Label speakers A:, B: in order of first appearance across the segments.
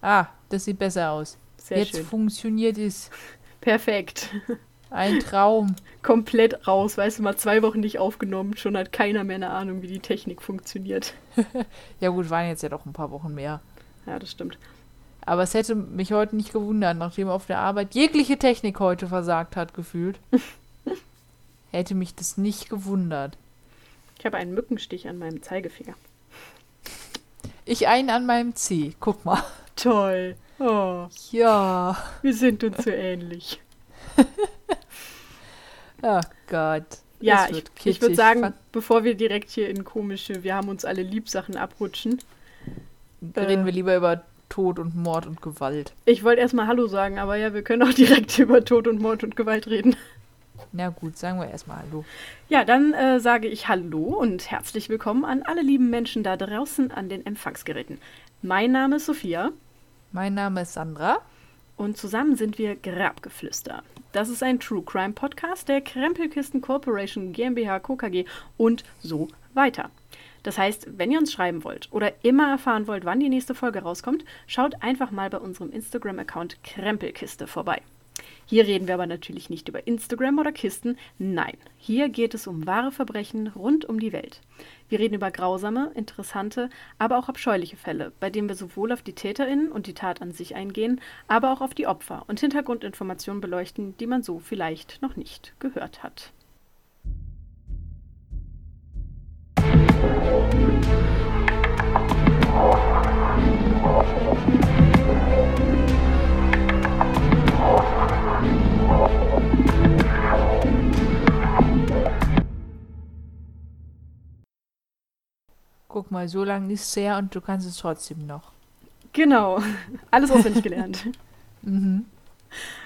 A: Ah, das sieht besser aus.
B: Sehr
A: Jetzt
B: schön.
A: funktioniert es.
B: Perfekt.
A: Ein Traum.
B: Komplett raus, weißt du, mal zwei Wochen nicht aufgenommen, schon hat keiner mehr eine Ahnung, wie die Technik funktioniert.
A: Ja gut, waren jetzt ja doch ein paar Wochen mehr.
B: Ja, das stimmt.
A: Aber es hätte mich heute nicht gewundert, nachdem auf der Arbeit jegliche Technik heute versagt hat, gefühlt. hätte mich das nicht gewundert.
B: Ich habe einen Mückenstich an meinem Zeigefinger.
A: Ich einen an meinem C. Guck mal.
B: Toll. Oh,
A: Ja.
B: wir sind uns so ähnlich.
A: Oh Gott.
B: Ja, ich, ich würde sagen, bevor wir direkt hier in komische, wir haben uns alle lieb Sachen abrutschen.
A: Reden
B: äh,
A: wir lieber über Tod und Mord und Gewalt.
B: Ich wollte erstmal Hallo sagen, aber ja, wir können auch direkt über Tod und Mord und Gewalt reden.
A: Na gut, sagen wir erstmal Hallo.
B: Ja, dann äh, sage ich Hallo und herzlich willkommen an alle lieben Menschen da draußen an den Empfangsgeräten. Mein Name ist Sophia
A: Mein Name ist Sandra.
B: und zusammen sind wir Grabgeflüster. Das ist ein True Crime Podcast der Krempelkisten Corporation GmbH Co. Und so weiter. Das heißt, wenn ihr uns schreiben wollt oder immer erfahren wollt, wann die nächste Folge rauskommt, schaut einfach mal bei unserem Instagram-Account Krempelkiste vorbei. Hier reden wir aber natürlich nicht über Instagram oder Kisten. Nein, hier geht es um wahre Verbrechen rund um die Welt. Wir reden über grausame, interessante, aber auch abscheuliche Fälle, bei denen wir sowohl auf die TäterInnen und die Tat an sich eingehen, aber auch auf die Opfer und Hintergrundinformationen beleuchten, die man so vielleicht noch nicht gehört hat.
A: Guck mal, so lange ist es her und du kannst es trotzdem noch.
B: Genau, alles auswendig gelernt.
A: Mhm.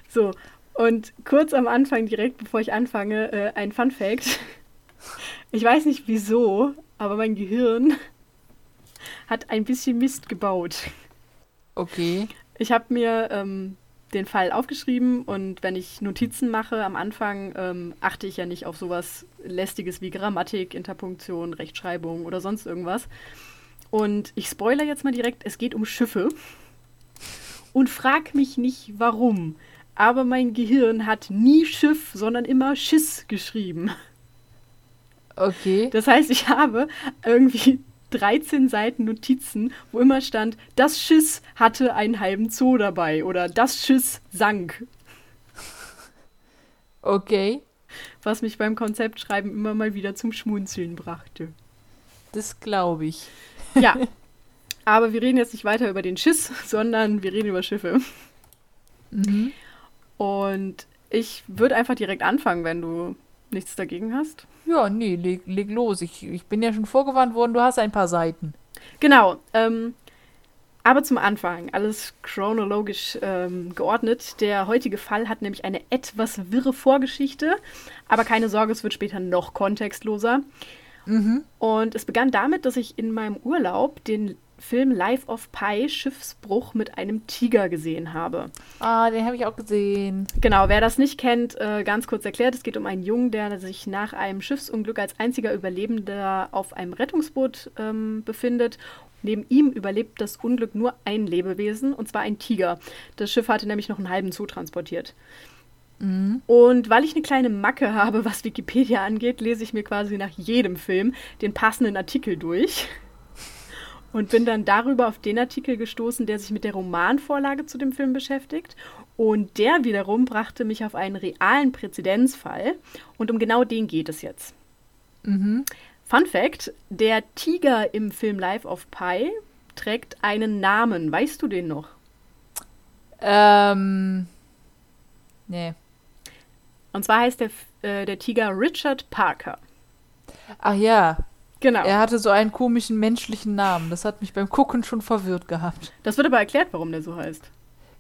B: So, und kurz am Anfang, direkt bevor ich anfange, äh, ein Fun Fact. Ich weiß nicht wieso, aber mein Gehirn hat ein bisschen Mist gebaut.
A: Okay.
B: Ich habe mir ähm, den Fall aufgeschrieben und wenn ich Notizen mache am Anfang, ähm, achte ich ja nicht auf sowas lästiges wie Grammatik, Interpunktion, Rechtschreibung oder sonst irgendwas. Und ich spoilere jetzt mal direkt, es geht um Schiffe. Und frag mich nicht warum. Aber mein Gehirn hat nie Schiff, sondern immer Schiss geschrieben.
A: Okay.
B: Das heißt, ich habe irgendwie 13 Seiten Notizen, wo immer stand, das Schiss hatte einen halben Zoo dabei oder das Schiss sank.
A: Okay.
B: Was mich beim Konzeptschreiben immer mal wieder zum Schmunzeln brachte.
A: Das glaube ich.
B: Ja. Aber wir reden jetzt nicht weiter über den Schiss, sondern wir reden über Schiffe.
A: Mhm.
B: Und ich würde einfach direkt anfangen, wenn du nichts dagegen hast.
A: Ja, nee, leg, leg los. Ich, ich bin ja schon vorgewarnt worden, du hast ein paar Seiten.
B: Genau. Ähm, aber zum Anfang, alles chronologisch ähm, geordnet. Der heutige Fall hat nämlich eine etwas wirre Vorgeschichte. Aber keine Sorge, es wird später noch kontextloser.
A: Mhm.
B: Und es begann damit, dass ich in meinem Urlaub den Film Life of Pi Schiffsbruch mit einem Tiger gesehen habe.
A: Ah, den habe ich auch gesehen.
B: Genau, wer das nicht kennt, äh, ganz kurz erklärt, es geht um einen Jungen, der sich nach einem Schiffsunglück als einziger Überlebender auf einem Rettungsboot ähm, befindet. Neben ihm überlebt das Unglück nur ein Lebewesen, und zwar ein Tiger. Das Schiff hatte nämlich noch einen halben Zoo transportiert.
A: Mhm.
B: Und weil ich eine kleine Macke habe, was Wikipedia angeht, lese ich mir quasi nach jedem Film den passenden Artikel durch. Und bin dann darüber auf den Artikel gestoßen, der sich mit der Romanvorlage zu dem Film beschäftigt. Und der wiederum brachte mich auf einen realen Präzedenzfall. Und um genau den geht es jetzt.
A: Mhm.
B: Fun Fact: Der Tiger im Film Life of Pi trägt einen Namen. Weißt du den noch?
A: Ähm. Nee.
B: Und zwar heißt der, äh, der Tiger Richard Parker.
A: Ach ja,
B: Genau.
A: er hatte so einen komischen menschlichen Namen. Das hat mich beim Gucken schon verwirrt gehabt.
B: Das wird aber erklärt, warum der so heißt.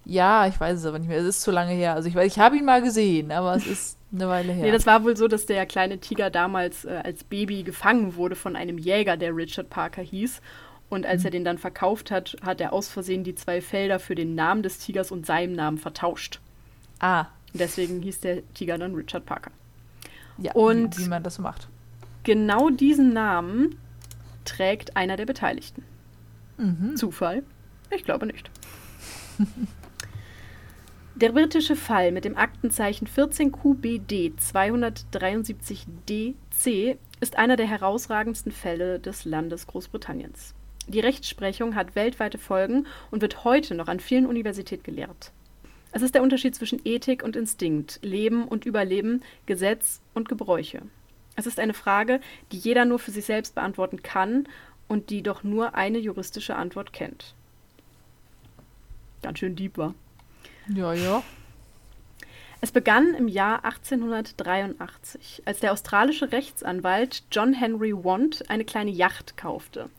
A: Ja, ich weiß es aber nicht mehr. Es ist zu lange her. Also ich weiß, ich habe ihn mal gesehen, aber es ist eine Weile her.
B: Nee, das war wohl so, dass der kleine Tiger damals äh, als Baby gefangen wurde von einem Jäger, der Richard Parker hieß. Und als er den dann verkauft hat, hat er aus Versehen die zwei Felder für den Namen des Tigers und seinem Namen vertauscht.
A: ah,
B: Und deswegen hieß der Tiger dann Richard Parker.
A: ja,
B: Und-
A: wie, wie man das so macht.
B: Genau diesen Namen trägt einer der Beteiligten.
A: Mhm.
B: Zufall? Ich glaube nicht. Der britische Fall mit dem Aktenzeichen 14QBD 273DC ist einer der herausragendsten Fälle des Landes Großbritanniens. Die Rechtsprechung hat weltweite Folgen und wird heute noch an vielen Universitäten gelehrt. Es ist der Unterschied zwischen Ethik und Instinkt, Leben und Überleben, Gesetz und Gebräuche. Es ist eine Frage, die jeder nur für sich selbst beantworten kann und die doch nur eine juristische Antwort kennt. Ganz schön deep war.
A: Ja, ja.
B: Es begann im Jahr 1883, als der australische Rechtsanwalt John Henry Wand eine kleine Yacht kaufte.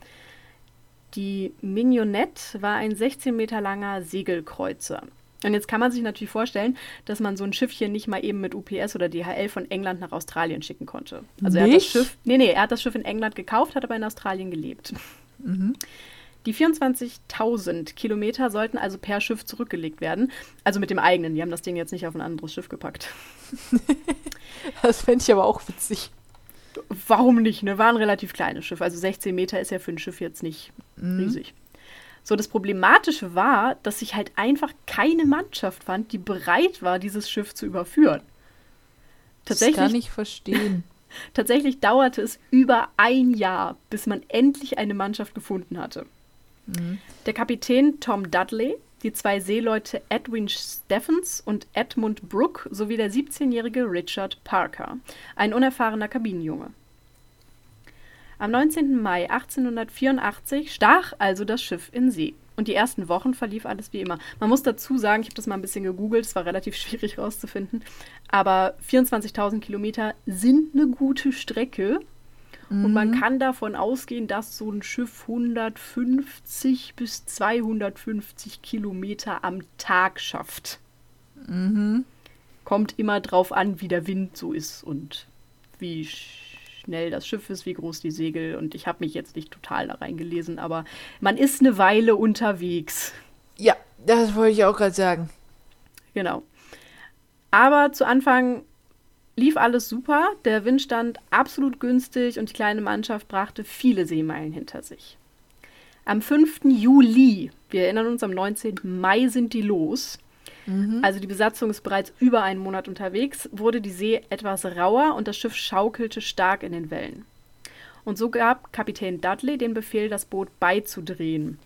B: Die Mignonette war ein 16 Meter langer Segelkreuzer. Und jetzt kann man sich natürlich vorstellen, dass man so ein Schiffchen nicht mal eben mit UPS oder DHL von England nach Australien schicken konnte. Also er hat das Schiff, nee, nee, er hat das Schiff in England gekauft, hat aber in Australien gelebt. Mhm. Die 24.000 Kilometer sollten also per Schiff zurückgelegt werden. Also mit dem eigenen. Die haben das Ding jetzt nicht auf ein anderes Schiff gepackt.
A: das fände ich aber auch witzig.
B: Warum nicht? Ne? War ein relativ kleines Schiff. Also 16 Meter ist ja für ein Schiff jetzt nicht mhm. riesig. So, das Problematische war, dass sich halt einfach keine Mannschaft fand, die bereit war, dieses Schiff zu überführen.
A: Tatsächlich, das kann ich verstehen.
B: Tatsächlich dauerte es über ein Jahr, bis man endlich eine Mannschaft gefunden hatte. Mhm. Der Kapitän Tom Dudley, die zwei Seeleute Edwin Steffens und Edmund Brooke sowie der 17-jährige Richard Parker, ein unerfahrener Kabinenjunge. Am 19. Mai 1884 stach also das Schiff in See. Und die ersten Wochen verlief alles wie immer. Man muss dazu sagen, ich habe das mal ein bisschen gegoogelt, es war relativ schwierig rauszufinden, aber 24.000 Kilometer sind eine gute Strecke. Mhm. Und man mhm. kann davon ausgehen, dass so ein Schiff 150 bis 250 Kilometer am Tag schafft. Mhm. Kommt immer drauf an, wie der Wind so ist und wie schnell das Schiff ist, wie groß die Segel. Und ich habe mich jetzt nicht total da reingelesen, aber man ist eine Weile unterwegs.
A: Ja, das wollte ich auch gerade sagen.
B: Genau. Aber zu Anfang lief alles super. Der Wind stand absolut günstig und die kleine Mannschaft brachte viele Seemeilen hinter sich. Am 5. Juli, wir erinnern uns, am 19. Mai sind die los, Mhm. Also die Besatzung ist bereits über einen Monat unterwegs, wurde die See etwas rauer und das Schiff schaukelte stark in den Wellen. Und so gab Kapitän Dudley den Befehl, das Boot beizudrehen.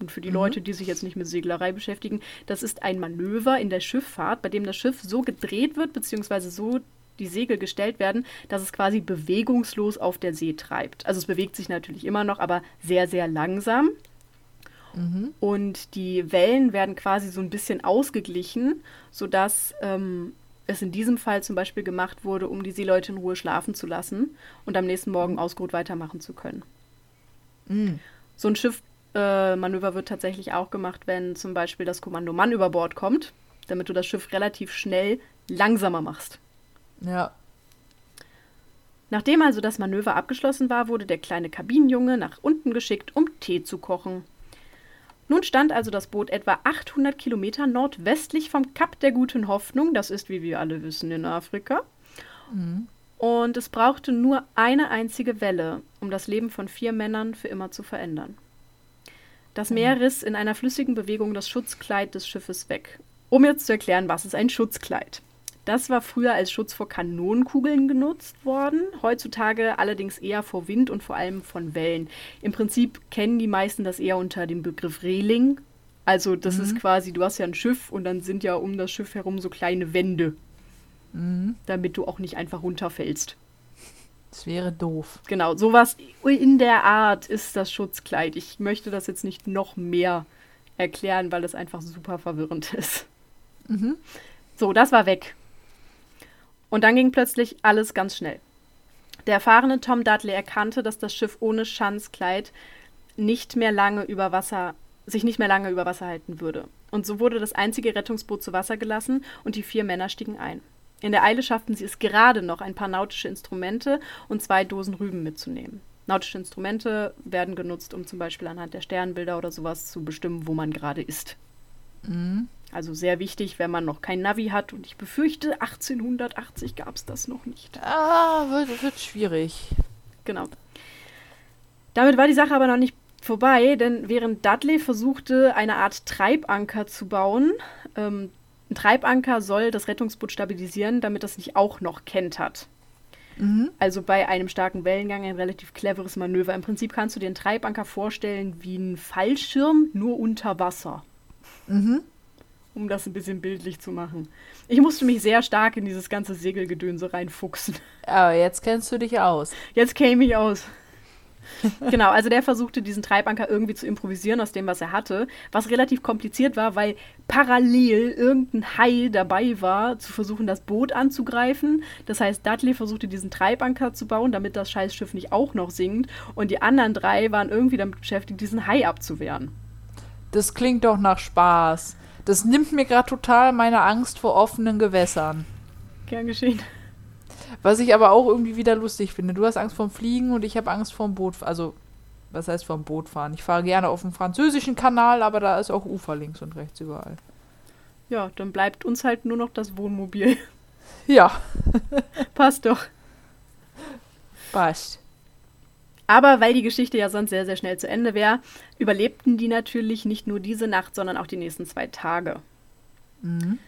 B: Und für die mhm. Leute, die sich jetzt nicht mit Seglerei beschäftigen, das ist ein Manöver in der Schifffahrt, bei dem das Schiff so gedreht wird, beziehungsweise so die Segel gestellt werden, dass es quasi bewegungslos auf der See treibt. Also es bewegt sich natürlich immer noch, aber sehr, sehr langsam. Mhm. Und die Wellen werden quasi so ein bisschen ausgeglichen, sodass ähm, es in diesem Fall zum Beispiel gemacht wurde, um die Seeleute in Ruhe schlafen zu lassen und am nächsten Morgen ausgeruht weitermachen zu können. Mhm. So ein Schiffmanöver äh, wird tatsächlich auch gemacht, wenn zum Beispiel das Kommando Mann über Bord kommt, damit du das Schiff relativ schnell langsamer machst.
A: Ja.
B: Nachdem also das Manöver abgeschlossen war, wurde der kleine Kabinenjunge nach unten geschickt, um Tee zu kochen. Nun stand also das Boot etwa 800 Kilometer nordwestlich vom Kap der Guten Hoffnung, das ist, wie wir alle wissen, in Afrika. Mhm. Und es brauchte nur eine einzige Welle, um das Leben von vier Männern für immer zu verändern. Das mhm. Meer riss in einer flüssigen Bewegung das Schutzkleid des Schiffes weg. Um jetzt zu erklären, was ist ein Schutzkleid? Das war früher als Schutz vor Kanonenkugeln genutzt worden, heutzutage allerdings eher vor Wind und vor allem von Wellen. Im Prinzip kennen die meisten das eher unter dem Begriff Reling. Also das mhm. ist quasi, du hast ja ein Schiff und dann sind ja um das Schiff herum so kleine Wände, mhm. damit du auch nicht einfach runterfällst.
A: Das wäre doof.
B: Genau, sowas in der Art ist das Schutzkleid. Ich möchte das jetzt nicht noch mehr erklären, weil das einfach super verwirrend ist. Mhm. So, das war weg. Und dann ging plötzlich alles ganz schnell. Der erfahrene Tom Dudley erkannte, dass das Schiff ohne Schanzkleid nicht mehr lange über Wasser, sich nicht mehr lange über Wasser halten würde. Und so wurde das einzige Rettungsboot zu Wasser gelassen und die vier Männer stiegen ein. In der Eile schafften sie es gerade noch, ein paar nautische Instrumente und zwei Dosen Rüben mitzunehmen. Nautische Instrumente werden genutzt, um zum Beispiel anhand der Sternbilder oder sowas zu bestimmen, wo man gerade ist. Mhm. Also sehr wichtig, wenn man noch kein Navi hat. Und ich befürchte, 1880 gab es das noch nicht.
A: Ah, wird, wird schwierig.
B: Genau. Damit war die Sache aber noch nicht vorbei, denn während Dudley versuchte, eine Art Treibanker zu bauen, ähm, ein Treibanker soll das Rettungsboot stabilisieren, damit das nicht auch noch kentert. Mhm. Also bei einem starken Wellengang ein relativ cleveres Manöver. Im Prinzip kannst du dir einen Treibanker vorstellen wie ein Fallschirm, nur unter Wasser. Mhm. Um das ein bisschen bildlich zu machen. Ich musste mich sehr stark in dieses ganze Segelgedönse reinfuchsen.
A: Aber jetzt kennst du dich aus.
B: Jetzt käme ich aus. genau, also der versuchte diesen Treibanker irgendwie zu improvisieren aus dem, was er hatte, was relativ kompliziert war, weil parallel irgendein Hai dabei war, zu versuchen, das Boot anzugreifen. Das heißt, Dudley versuchte diesen Treibanker zu bauen, damit das Scheißschiff nicht auch noch sinkt. Und die anderen drei waren irgendwie damit beschäftigt, diesen Hai abzuwehren.
A: Das klingt doch nach Spaß. Das nimmt mir gerade total meine Angst vor offenen Gewässern.
B: Gern geschehen.
A: Was ich aber auch irgendwie wieder lustig finde. Du hast Angst vorm Fliegen und ich habe Angst vorm Boot. Also, was heißt vorm Boot fahren? Ich fahre gerne auf dem französischen Kanal, aber da ist auch Ufer links und rechts überall.
B: Ja, dann bleibt uns halt nur noch das Wohnmobil.
A: Ja.
B: Passt doch.
A: Passt.
B: Aber weil die Geschichte ja sonst sehr, sehr schnell zu Ende wäre, überlebten die natürlich nicht nur diese Nacht, sondern auch die nächsten zwei Tage. Mhm.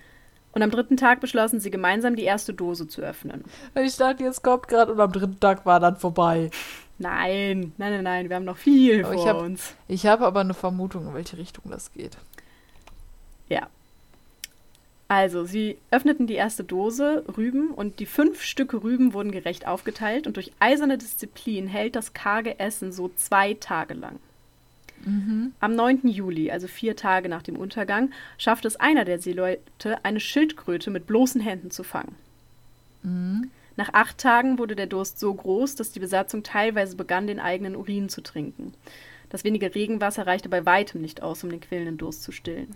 B: Und am dritten Tag beschlossen sie gemeinsam, die erste Dose zu öffnen.
A: Ich dachte, jetzt kommt gerade und am dritten Tag war dann vorbei.
B: Nein, nein, nein, nein, wir haben noch viel aber vor
A: ich hab,
B: uns.
A: Ich habe aber eine Vermutung, in welche Richtung das geht.
B: Ja. Also, sie öffneten die erste Dose Rüben und die fünf Stücke Rüben wurden gerecht aufgeteilt und durch eiserne Disziplin hält das karge Essen so zwei Tage lang. Mhm. Am 9. Juli, also vier Tage nach dem Untergang, schafft es einer der Seeleute, eine Schildkröte mit bloßen Händen zu fangen. Mhm. Nach acht Tagen wurde der Durst so groß, dass die Besatzung teilweise begann, den eigenen Urin zu trinken. Das wenige Regenwasser reichte bei weitem nicht aus, um den quälenden Durst zu stillen.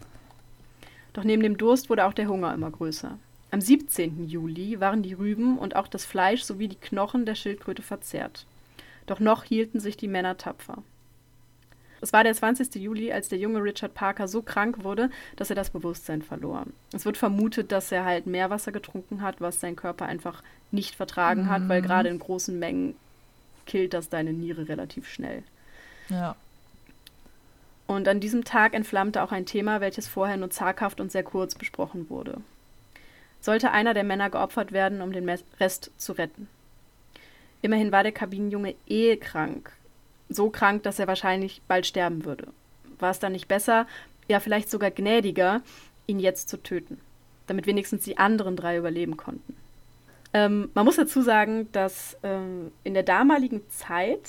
B: Doch neben dem Durst wurde auch der Hunger immer größer. Am 17. Juli waren die Rüben und auch das Fleisch sowie die Knochen der Schildkröte verzehrt. Doch noch hielten sich die Männer tapfer. Es war der 20. Juli, als der junge Richard Parker so krank wurde, dass er das Bewusstsein verlor. Es wird vermutet, dass er halt Meerwasser getrunken hat, was sein Körper einfach nicht vertragen mhm. hat, weil mhm. gerade in großen Mengen killt das deine Niere relativ schnell.
A: Ja.
B: Und an diesem Tag entflammte auch ein Thema, welches vorher nur zaghaft und sehr kurz besprochen wurde. Sollte einer der Männer geopfert werden, um den Rest zu retten? Immerhin war der Kabinenjunge eh krank so krank, dass er wahrscheinlich bald sterben würde. War es dann nicht besser, ja vielleicht sogar gnädiger, ihn jetzt zu töten, damit wenigstens die anderen drei überleben konnten? Ähm, man muss dazu sagen, dass ähm, in der damaligen Zeit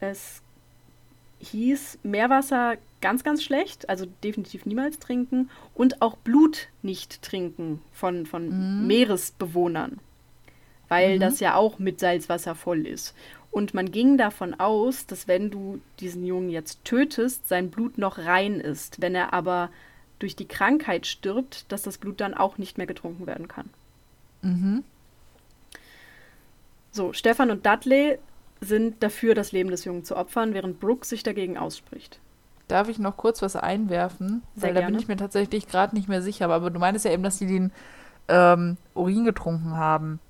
B: es hieß, Meerwasser ganz, ganz schlecht, also definitiv niemals trinken und auch Blut nicht trinken von, von mhm. Meeresbewohnern, weil mhm. das ja auch mit Salzwasser voll ist. Und man ging davon aus, dass wenn du diesen Jungen jetzt tötest, sein Blut noch rein ist. Wenn er aber durch die Krankheit stirbt, dass das Blut dann auch nicht mehr getrunken werden kann. Mhm. So, Stefan und Dudley sind dafür, das Leben des Jungen zu opfern, während Brooke sich dagegen ausspricht.
A: Darf ich noch kurz was einwerfen? Sehr Weil da gerne. bin ich mir tatsächlich gerade nicht mehr sicher. Aber du meinst ja eben, dass sie den ähm, Urin getrunken haben.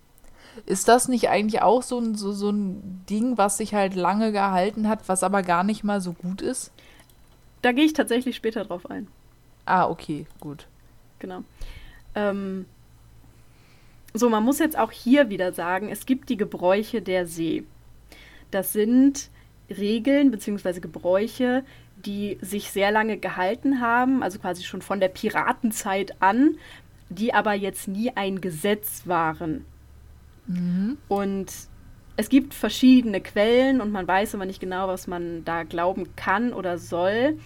A: Ist das nicht eigentlich auch so ein, so, so ein Ding, was sich halt lange gehalten hat, was aber gar nicht mal so gut ist?
B: Da gehe ich tatsächlich später drauf ein.
A: Ah, okay, gut.
B: Genau. Ähm, so, man muss jetzt auch hier wieder sagen, es gibt die Gebräuche der See. Das sind Regeln bzw. Gebräuche, die sich sehr lange gehalten haben, also quasi schon von der Piratenzeit an, die aber jetzt nie ein Gesetz waren. Mhm. Und es gibt verschiedene Quellen und man weiß aber nicht genau, was man da glauben kann oder soll.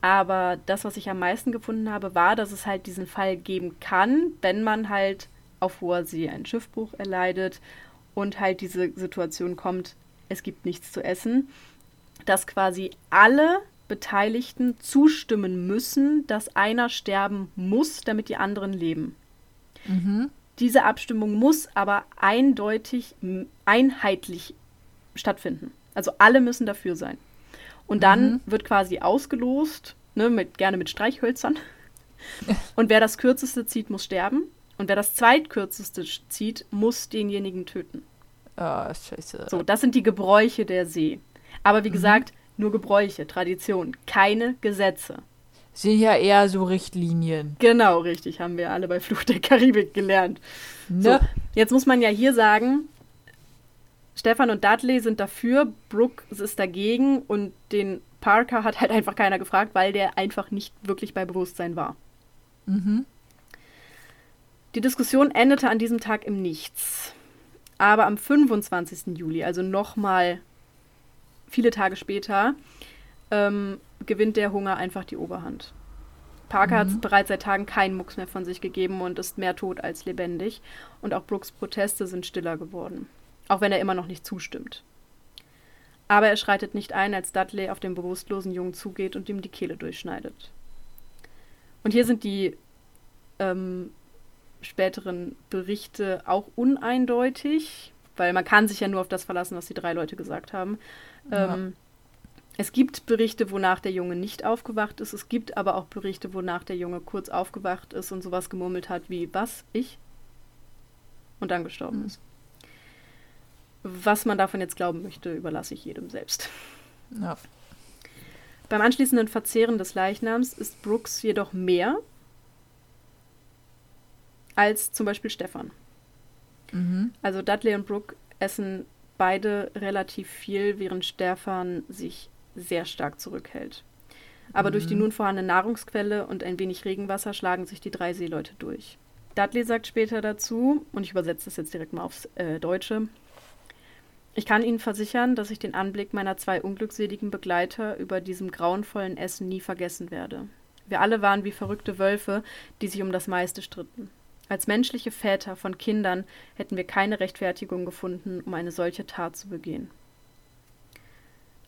B: Aber das, was ich am meisten gefunden habe, war, dass es halt diesen Fall geben kann, wenn man halt auf hoher See einen Schiffbruch erleidet und halt diese Situation kommt, es gibt nichts zu essen, dass quasi alle Beteiligten zustimmen müssen, dass einer sterben muss, damit die anderen leben. Mhm. Diese Abstimmung muss aber eindeutig einheitlich stattfinden. Also alle müssen dafür sein. Und dann mhm. wird quasi ausgelost, ne, mit, gerne mit Streichhölzern. Und wer das kürzeste zieht, muss sterben. Und wer das zweitkürzeste zieht, muss denjenigen töten.
A: Ah, oh, scheiße.
B: So, das sind die Gebräuche der See. Aber wie mhm. gesagt, Nur Gebräuche, Traditionen, keine Gesetze.
A: Sind ja eher so Richtlinien.
B: Genau, richtig, haben wir alle bei Fluch der Karibik gelernt. Ne? So, jetzt muss man ja hier sagen, Stefan und Dudley sind dafür, Brooke ist dagegen und den Parker hat halt einfach keiner gefragt, weil der einfach nicht wirklich bei Bewusstsein war. Mhm. Die Diskussion endete an diesem Tag im Nichts. Aber am 25. Juli, also nochmal viele Tage später, ähm, gewinnt der Hunger einfach die Oberhand. Parker mhm. hat bereits seit Tagen keinen Mucks mehr von sich gegeben und ist mehr tot als lebendig. Und auch Brooks Proteste sind stiller geworden. Auch wenn er immer noch nicht zustimmt. Aber er schreitet nicht ein, als Dudley auf den bewusstlosen Jungen zugeht und ihm die Kehle durchschneidet. Und hier sind die ähm, späteren Berichte auch uneindeutig, weil man kann sich ja nur auf das verlassen, was die drei Leute gesagt haben. Ja. Ähm, es gibt Berichte, wonach der Junge nicht aufgewacht ist. Es gibt aber auch Berichte, wonach der Junge kurz aufgewacht ist und sowas gemurmelt hat wie, was, ich? Und dann gestorben mhm. ist. Was man davon jetzt glauben möchte, überlasse ich jedem selbst. Ja. Beim anschließenden Verzehren des Leichnams ist Brooks jedoch mehr als zum Beispiel Stefan. Mhm. Also Dudley und Brooke essen beide relativ viel, während Stefan sich sehr stark zurückhält. Aber mhm. durch die mhm. nun vorhandene Nahrungsquelle und ein wenig Regenwasser schlagen sich die drei Seeleute durch. Dudley sagt später dazu, und ich übersetze das jetzt direkt mal aufs äh, Deutsche, ich kann Ihnen versichern, dass ich den Anblick meiner zwei unglückseligen Begleiter über diesem grauenvollen Essen nie vergessen werde. Wir alle waren wie verrückte Wölfe, die sich um das meiste stritten. Als menschliche Väter von Kindern hätten wir keine Rechtfertigung gefunden, um eine solche Tat zu begehen.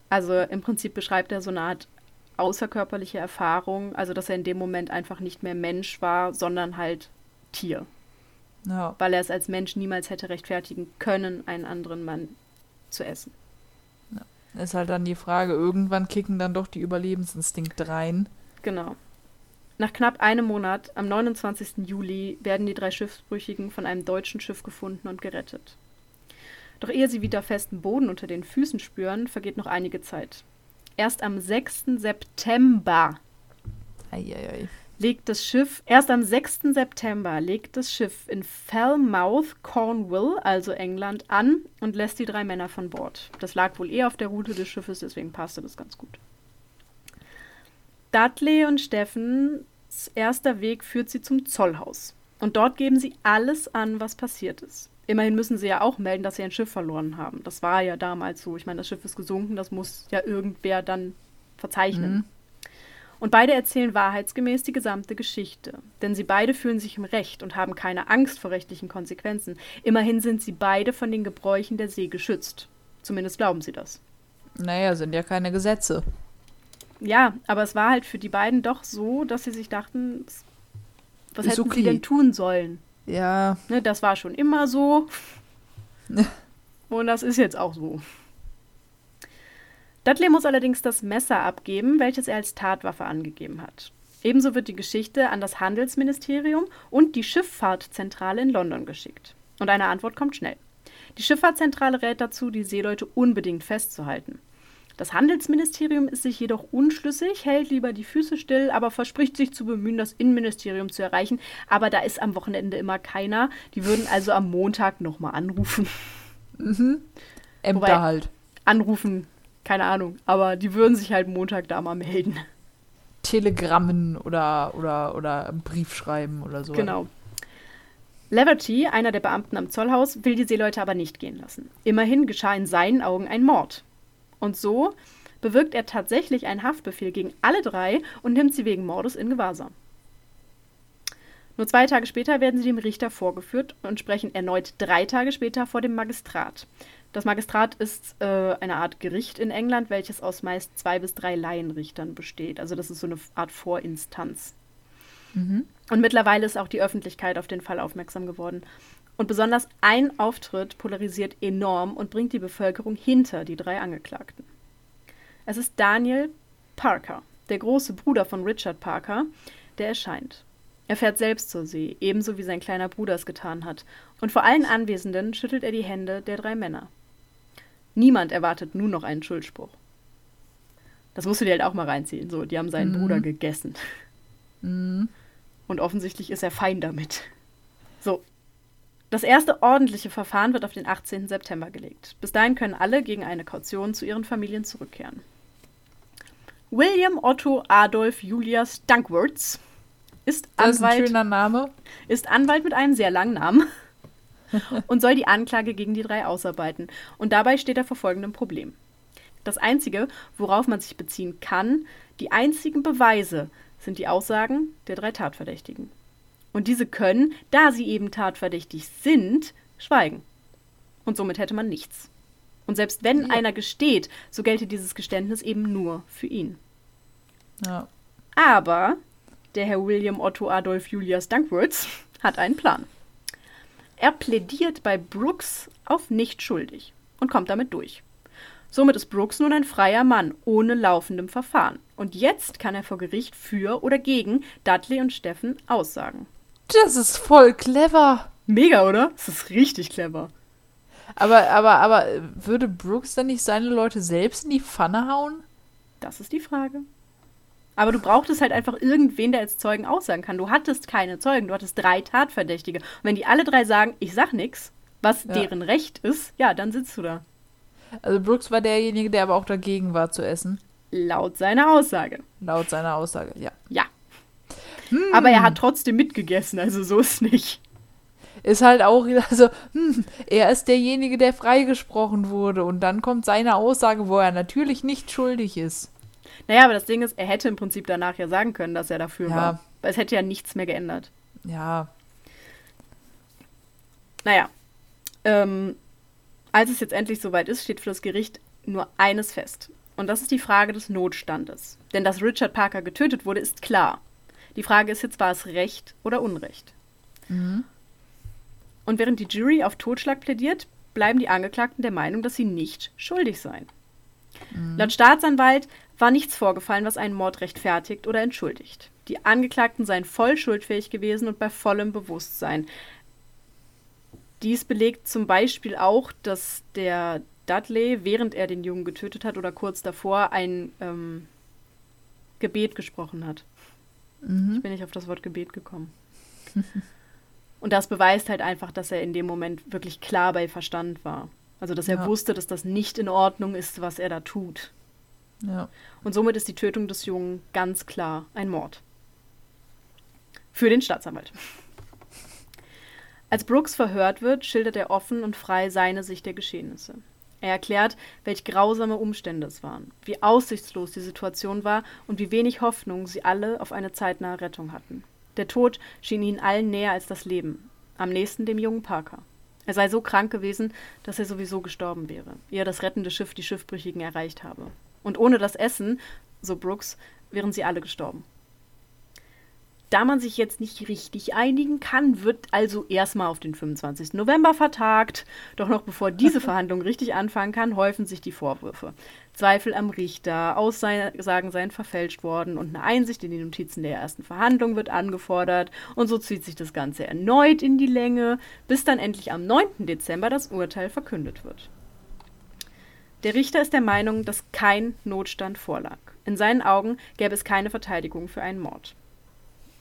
B: Also im Prinzip beschreibt er so eine Art außerkörperliche Erfahrung, also dass er in dem Moment einfach nicht mehr Mensch war, sondern halt Tier. Ja. Weil er es als Mensch niemals hätte rechtfertigen können, einen anderen Mann zu essen.
A: Ja. Ist halt dann die Frage, irgendwann kicken dann doch die Überlebensinstinkte rein.
B: Genau. Nach knapp einem Monat, am 29. Juli, werden die drei Schiffsbrüchigen von einem deutschen Schiff gefunden und gerettet. Doch ehe sie wieder festen Boden unter den Füßen spüren, vergeht noch einige Zeit. Erst am 6. September Eieiei. legt das Schiff, erst am 6. September legt das Schiff in Falmouth, Cornwall, also England, an und lässt die drei Männer von Bord. Das lag wohl eher auf der Route des Schiffes, deswegen passte das ganz gut. Dudley und Steffen erster Weg führt sie zum Zollhaus. Und dort geben sie alles an, was passiert ist. Immerhin müssen sie ja auch melden, dass sie ein Schiff verloren haben. Das war ja damals so. Ich meine, das Schiff ist gesunken, das muss ja irgendwer dann verzeichnen. Mhm. Und beide erzählen wahrheitsgemäß die gesamte Geschichte. Denn sie beide fühlen sich im Recht und haben keine Angst vor rechtlichen Konsequenzen. Immerhin sind sie beide von den Gebräuchen der See geschützt. Zumindest glauben sie das.
A: Naja, sind ja keine Gesetze
B: ja, aber es war halt für die beiden doch so, dass sie sich dachten, was Ist hätten okay. sie denn tun sollen?
A: Ja.
B: Ne, das war schon immer so. Und das ist jetzt auch so. Dudley muss allerdings das Messer abgeben, welches er als Tatwaffe angegeben hat. Ebenso wird die Geschichte an das Handelsministerium und die Schifffahrtzentrale in London geschickt. Und eine Antwort kommt schnell. Die Schifffahrtzentrale rät dazu, die Seeleute unbedingt festzuhalten. Das Handelsministerium ist sich jedoch unschlüssig, hält lieber die Füße still, aber verspricht sich zu bemühen, das Innenministerium zu erreichen. Aber da ist am Wochenende immer keiner. Die würden also am Montag nochmal anrufen.
A: Mhm. Ämter Wobei, halt.
B: Anrufen, keine Ahnung. Aber die würden sich halt Montag da mal melden.
A: Telegrammen oder, oder, oder Brief schreiben oder so.
B: Genau. Leverty, einer der Beamten am Zollhaus, will die Seeleute aber nicht gehen lassen. Immerhin geschah in seinen Augen ein Mord. Und so bewirkt er tatsächlich einen Haftbefehl gegen alle drei und nimmt sie wegen Mordes in Gewahrsam. Nur zwei Tage später werden sie dem Richter vorgeführt und sprechen erneut drei Tage später vor dem Magistrat. Das Magistrat ist äh, eine Art Gericht in England, welches aus meist zwei bis drei Laienrichtern besteht. Also das ist so eine Art Vorinstanz. Mhm. Und mittlerweile ist auch die Öffentlichkeit auf den Fall aufmerksam geworden. Und besonders ein Auftritt polarisiert enorm und bringt die Bevölkerung hinter die drei Angeklagten. Es ist Daniel Parker, der große Bruder von Richard Parker, der erscheint. Er fährt selbst zur See, ebenso wie sein kleiner Bruder es getan hat, und vor allen Anwesenden schüttelt er die Hände der drei Männer. Niemand erwartet nun noch einen Schuldspruch. Das musst du dir halt auch mal reinziehen. So, die haben seinen mhm. Bruder gegessen. Mhm. Und offensichtlich ist er fein damit. Das erste ordentliche Verfahren wird auf den 18. September gelegt. Bis dahin können alle gegen eine Kaution zu ihren Familien zurückkehren. William Otto Adolf Julius Dankworth ist Anwalt. Ist. Ist Anwalt mit einem sehr langen Namen und soll die Anklage gegen die drei ausarbeiten. Und dabei steht er vor folgendem Problem. Das Einzige, worauf man sich beziehen kann, die einzigen Beweise sind die Aussagen der drei Tatverdächtigen. Und diese können, da sie eben tatverdächtig sind, schweigen. Und somit hätte man nichts. Und selbst wenn ja. einer gesteht, so gelte dieses Geständnis eben nur für ihn. Ja. Aber der Herr William Otto Adolf Julius Dankworth hat einen Plan. Er plädiert bei Brooks auf nicht schuldig und kommt damit durch. Somit ist Brooks nun ein freier Mann ohne laufendem Verfahren. Und jetzt kann er vor Gericht für oder gegen Dudley und Steffen aussagen.
A: Das ist voll clever.
B: Mega, oder? Das ist richtig clever.
A: Aber, aber, aber würde Brooks dann nicht seine Leute selbst in die Pfanne hauen?
B: Das ist die Frage. Aber du brauchtest halt einfach irgendwen, der als Zeugen aussagen kann. Du hattest keine Zeugen, du hattest drei Tatverdächtige. Und wenn die alle drei sagen, ich sag nichts, was ja. deren Recht ist, ja, dann sitzt du da.
A: Also Brooks war derjenige, der aber auch dagegen war zu essen.
B: Laut seiner Aussage.
A: Laut seiner Aussage, ja.
B: Ja. Hm. Aber er hat trotzdem mitgegessen, also so ist nicht
A: ist halt auch, also, hm, er ist derjenige, der freigesprochen wurde. Und dann kommt seine Aussage, wo er natürlich nicht schuldig ist.
B: Naja, aber das Ding ist, er hätte im Prinzip danach ja sagen können, dass er dafür ja. war. Weil es hätte ja nichts mehr geändert.
A: Ja.
B: Naja. Ähm, als es jetzt endlich soweit ist, steht für das Gericht nur eines fest. Und das ist die Frage des Notstandes. Denn dass Richard Parker getötet wurde, ist klar. Die Frage ist jetzt, war es Recht oder Unrecht? Mhm. Und während die Jury auf Totschlag plädiert, bleiben die Angeklagten der Meinung, dass sie nicht schuldig seien. Mhm. Laut Staatsanwalt war nichts vorgefallen, was einen Mord rechtfertigt oder entschuldigt. Die Angeklagten seien voll schuldfähig gewesen und bei vollem Bewusstsein. Dies belegt zum Beispiel auch, dass der Dudley, während er den Jungen getötet hat oder kurz davor, ein ähm, Gebet gesprochen hat. Mhm. Ich bin nicht auf das Wort Gebet gekommen. Und das beweist halt einfach, dass er in dem Moment wirklich klar bei Verstand war. Also, dass er ja. wusste, dass das nicht in Ordnung ist, was er da tut. Ja. Und somit ist die Tötung des Jungen ganz klar ein Mord. Für den Staatsanwalt. Als Brooks verhört wird, schildert er offen und frei seine Sicht der Geschehnisse. Er erklärt, welch grausame Umstände es waren, wie aussichtslos die Situation war und wie wenig Hoffnung sie alle auf eine zeitnahe Rettung hatten. Der Tod schien ihnen allen näher als das Leben, am nächsten dem jungen Parker. Er sei so krank gewesen, dass er sowieso gestorben wäre, ehe das rettende Schiff die Schiffbrüchigen erreicht habe. Und ohne das Essen, so Brooks, wären sie alle gestorben. Da man sich jetzt nicht richtig einigen kann, wird also erstmal auf den 25. November vertagt. Doch noch bevor diese Verhandlung richtig anfangen kann, häufen sich die Vorwürfe. Zweifel am Richter, Aussagen seien verfälscht worden und eine Einsicht in die Notizen der ersten Verhandlung wird angefordert. Und so zieht sich das Ganze erneut in die Länge, bis dann endlich am 9. Dezember das Urteil verkündet wird. Der Richter ist der Meinung, dass kein Notstand vorlag. In seinen Augen gäbe es keine Verteidigung für einen Mord.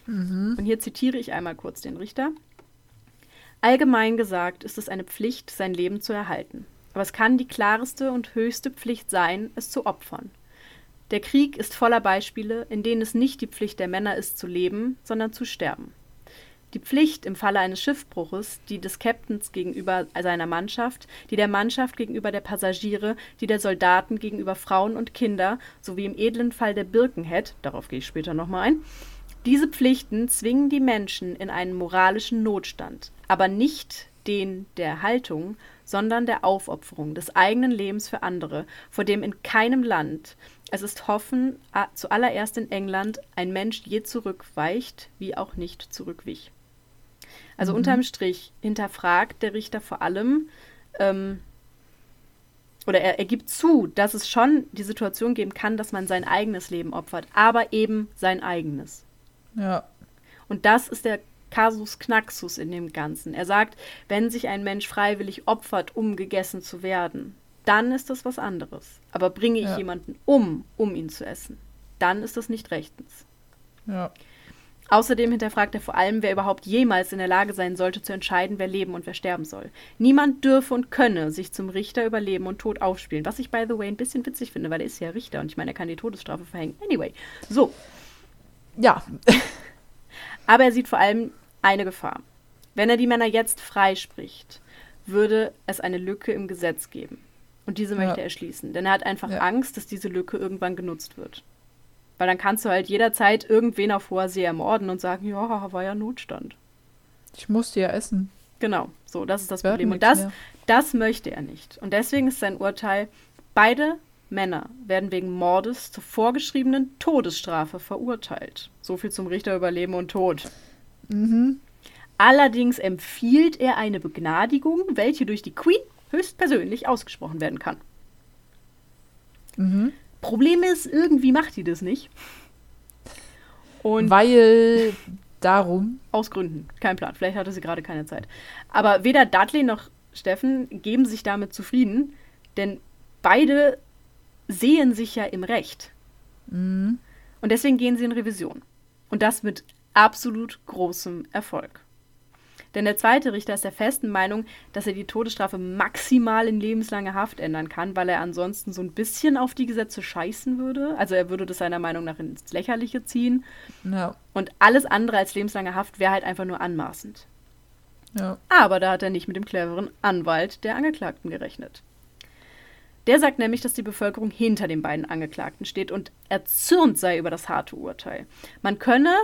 B: Mhm. Und hier zitiere ich einmal kurz den Richter. Allgemein gesagt ist es eine Pflicht, sein Leben zu erhalten. Aber es kann die klareste und höchste Pflicht sein, es zu opfern. Der Krieg ist voller Beispiele, in denen es nicht die Pflicht der Männer ist, zu leben, sondern zu sterben. Die Pflicht im Falle eines Schiffbruches, die des Captains gegenüber seiner Mannschaft, die der Mannschaft gegenüber der Passagiere, die der Soldaten gegenüber Frauen und Kinder, sowie im edlen Fall der Birkenhead, darauf gehe ich später nochmal ein, diese Pflichten zwingen die Menschen in einen moralischen Notstand, aber nicht den der Haltung, sondern der Aufopferung des eigenen Lebens für andere, vor dem in keinem Land, es ist hoffen, zuallererst in England, ein Mensch je zurückweicht, wie auch nicht zurückwich. Also mhm. unterm Strich hinterfragt der Richter vor allem, ähm, oder er, er gibt zu, dass es schon die Situation geben kann, dass man sein eigenes Leben opfert, aber eben sein eigenes.
A: Ja.
B: Und das ist der Kasus Knaxus in dem Ganzen. Er sagt, wenn sich ein Mensch freiwillig opfert, um gegessen zu werden, dann ist das was anderes. Aber bringe ich
A: Ja.
B: jemanden um, um ihn zu essen, dann ist das nicht rechtens.
A: Ja.
B: Außerdem hinterfragt er vor allem, wer überhaupt jemals in der Lage sein sollte, zu entscheiden, wer leben und wer sterben soll. Niemand dürfe und könne sich zum Richter über Leben und Tod aufspielen, was ich, by the way, ein bisschen witzig finde, weil er ist ja Richter und ich meine, er kann die Todesstrafe verhängen. Anyway, so.
A: Ja.
B: Aber er sieht vor allem eine Gefahr. Wenn er die Männer jetzt freispricht, würde es eine Lücke im Gesetz geben. Und diese möchte
A: Ja.
B: er schließen. Denn er hat einfach
A: Ja.
B: Angst, dass diese Lücke irgendwann genutzt wird. Weil dann kannst du halt jederzeit irgendwen auf hoher See ermorden und sagen, ja, war ja Notstand.
A: Ich musste ja essen.
B: Genau, so, das ist das Problem. Und das, das möchte er nicht. Und deswegen ist sein Urteil, beide Männer werden wegen Mordes zur vorgeschriebenen Todesstrafe verurteilt. So viel zum Richter über Leben und Tod.
A: Mhm.
B: Allerdings empfiehlt er eine Begnadigung, welche durch die Queen höchstpersönlich ausgesprochen werden kann.
A: Mhm.
B: Problem ist, irgendwie macht die das nicht. Und
A: Weil darum.
B: aus Gründen, kein Plan. Vielleicht hatte sie gerade keine Zeit. Aber weder Dudley noch Steffen geben sich damit zufrieden, denn beide sehen sich ja im Recht.
A: Mhm.
B: Und deswegen gehen sie in Revision. Und das mit absolut großem Erfolg. Denn der zweite Richter ist der festen Meinung, dass er die Todesstrafe maximal in lebenslange Haft ändern kann, weil er ansonsten so ein bisschen auf die Gesetze scheißen würde. Also er würde das seiner Meinung nach ins Lächerliche ziehen.
A: Ja.
B: Und alles andere als lebenslange Haft wäre halt einfach nur anmaßend.
A: Ja.
B: Aber da hat er nicht mit dem cleveren Anwalt der Angeklagten gerechnet. Der sagt nämlich, dass die Bevölkerung hinter den beiden Angeklagten steht und erzürnt sei über das harte Urteil. Man könne